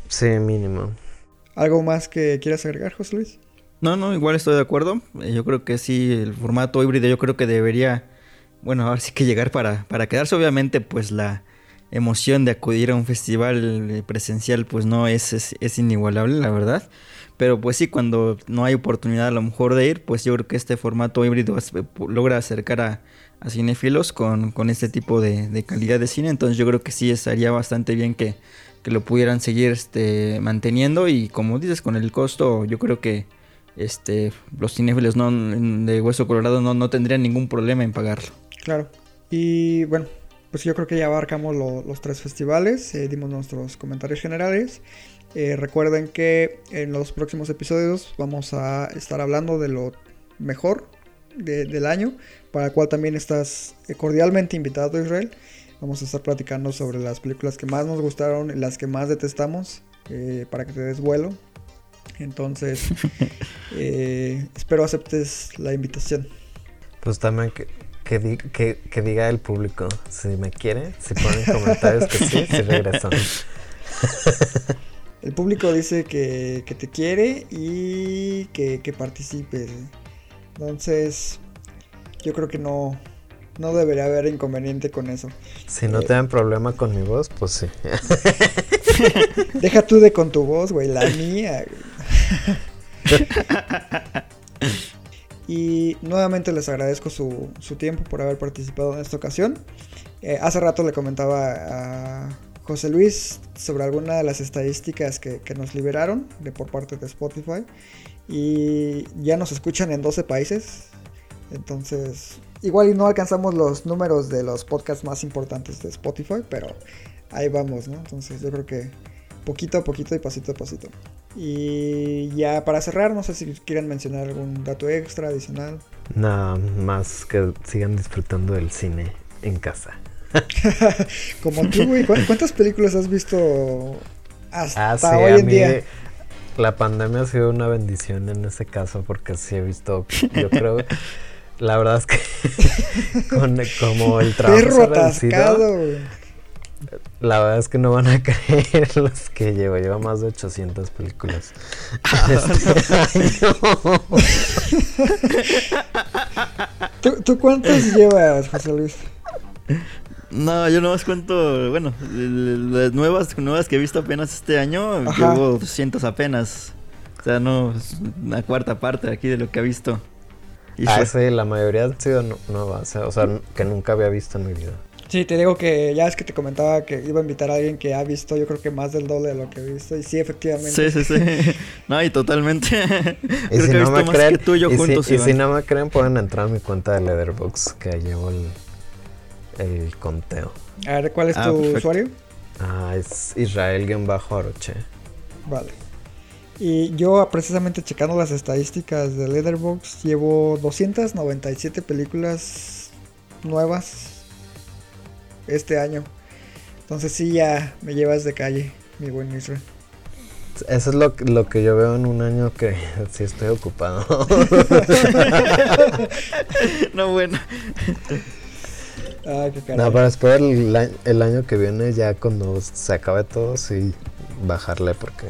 Sí, mínimo. ¿Algo más que quieras agregar, José Luis? No, no, igual estoy de acuerdo. Eh, Yo creo que sí, el formato híbrido yo creo que debería, bueno, ahora sí que llegar para, para quedarse. Obviamente, pues la emoción de acudir a un festival eh, presencial, pues no es, es, es inigualable, la verdad. Pero pues sí, cuando no hay oportunidad a lo mejor de ir, pues yo creo que este formato híbrido eh, logra acercar a, a cinéfilos con, con este tipo de, de calidad de cine. Entonces yo creo que sí estaría bastante bien que, que lo pudieran seguir este, manteniendo. Y como dices, con el costo, yo creo que este, los cinéfilos no, de Hueso Colorado no, no tendrían ningún problema en pagarlo. Claro. Y bueno, pues yo creo que ya abarcamos lo- los tres festivales, eh, dimos nuestros comentarios generales. Eh, recuerden que en los próximos episodios vamos a estar hablando de lo mejor de- del año, para el cual también estás eh, cordialmente invitado, Israel. Vamos a estar platicando sobre las películas que más nos gustaron y las que más detestamos, eh, para que te des vuelo. Entonces, eh, espero aceptes la invitación. Pues también que, que, di- que- que diga el público si me quiere, si ponen comentarios que sí, si regresan. El público dice que, que te quiere y que, que participes. Entonces, yo creo que no, no debería haber inconveniente con eso. Si no tienen problema con mi voz, pues sí. Deja tú de con tu voz, güey, la mía. Y nuevamente les agradezco su, su tiempo por haber participado en esta ocasión. Eh, hace rato le comentaba a José Luis sobre alguna de las estadísticas que, que, nos liberaron de por parte de Spotify. Y ya nos escuchan en 12 países. Entonces, igual y no alcanzamos los números de los podcasts más importantes de Spotify, pero ahí vamos, ¿no? Entonces yo creo que poquito a poquito y pasito a pasito. Y ya para cerrar, no sé si quieren mencionar algún dato extra, adicional. Nada más que sigan disfrutando del cine en casa. Como tú, güey. ¿Cuántas películas has visto hasta ah, sí, hoy en día? La pandemia ha sido una bendición en ese caso porque sí he visto, yo creo, la verdad es que con, como el trabajo Perro atascado, la verdad es que no van a creer los que llevo. Llevo más de 800 películas. este ¿Tú, ¿Tú, cuántas llevas, José Luis? No, yo nomás cuento, bueno, las nuevas, nuevas que he visto apenas este año, llevo 200 apenas. O sea, no, una cuarta parte aquí de lo que he visto. Y ah, sí, la mayoría han sido nuevas, o sea, que nunca había visto en mi vida. Sí, te digo que ya es que te comentaba que iba a invitar a alguien que ha visto, yo creo que más del doble de lo que he visto. Y sí, efectivamente. Sí, sí, sí. No, y totalmente. y si no me creen, y, si, y si, no me creen, pueden entrar a mi cuenta de Leatherbox, que llevo el, el conteo. A ver, ¿cuál es ah, tu usuario? Ah, es Israel-Aroche. Vale. Y yo precisamente checando las estadísticas de Leatherbox, llevo 297 películas nuevas este año. Entonces sí, ya me llevas de calle, mi buen Israel. Eso es lo, lo que yo veo en un año que sí estoy ocupado. no, bueno. Ah, qué no, para esperar el, año que viene, ya cuando se acabe todo, sí bajarle porque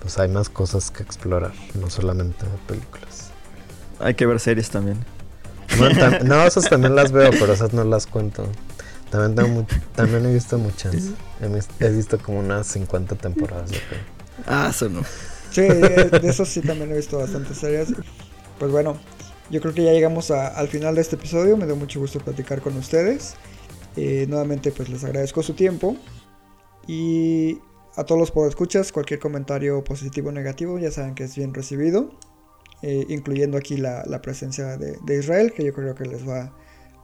pues hay más cosas que explorar, no solamente películas. Hay que ver series también. no, esas también las veo, pero esas no las cuento. También, también he visto muchas. He, visto como unas 50 temporadas de Ah, eso no. Sí, de eso sí también he visto bastantes series. Pues bueno, yo creo que ya llegamos al final de este episodio. Me dio mucho gusto platicar con ustedes. Eh, nuevamente pues les agradezco su tiempo. Y a todos los podescuchas, cualquier comentario positivo o negativo ya saben que es bien recibido. Eh, incluyendo aquí la, presencia de, de Israel, que yo creo que les va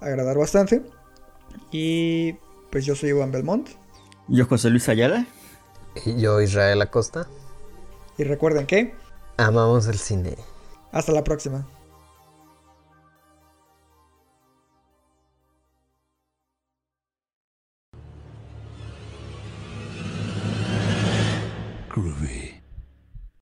a agradar bastante. Y pues yo soy Iván Belmont. Yo José Luis Ayala. Y yo Israel Acosta. Y recuerden que... Amamos el cine. Hasta la próxima.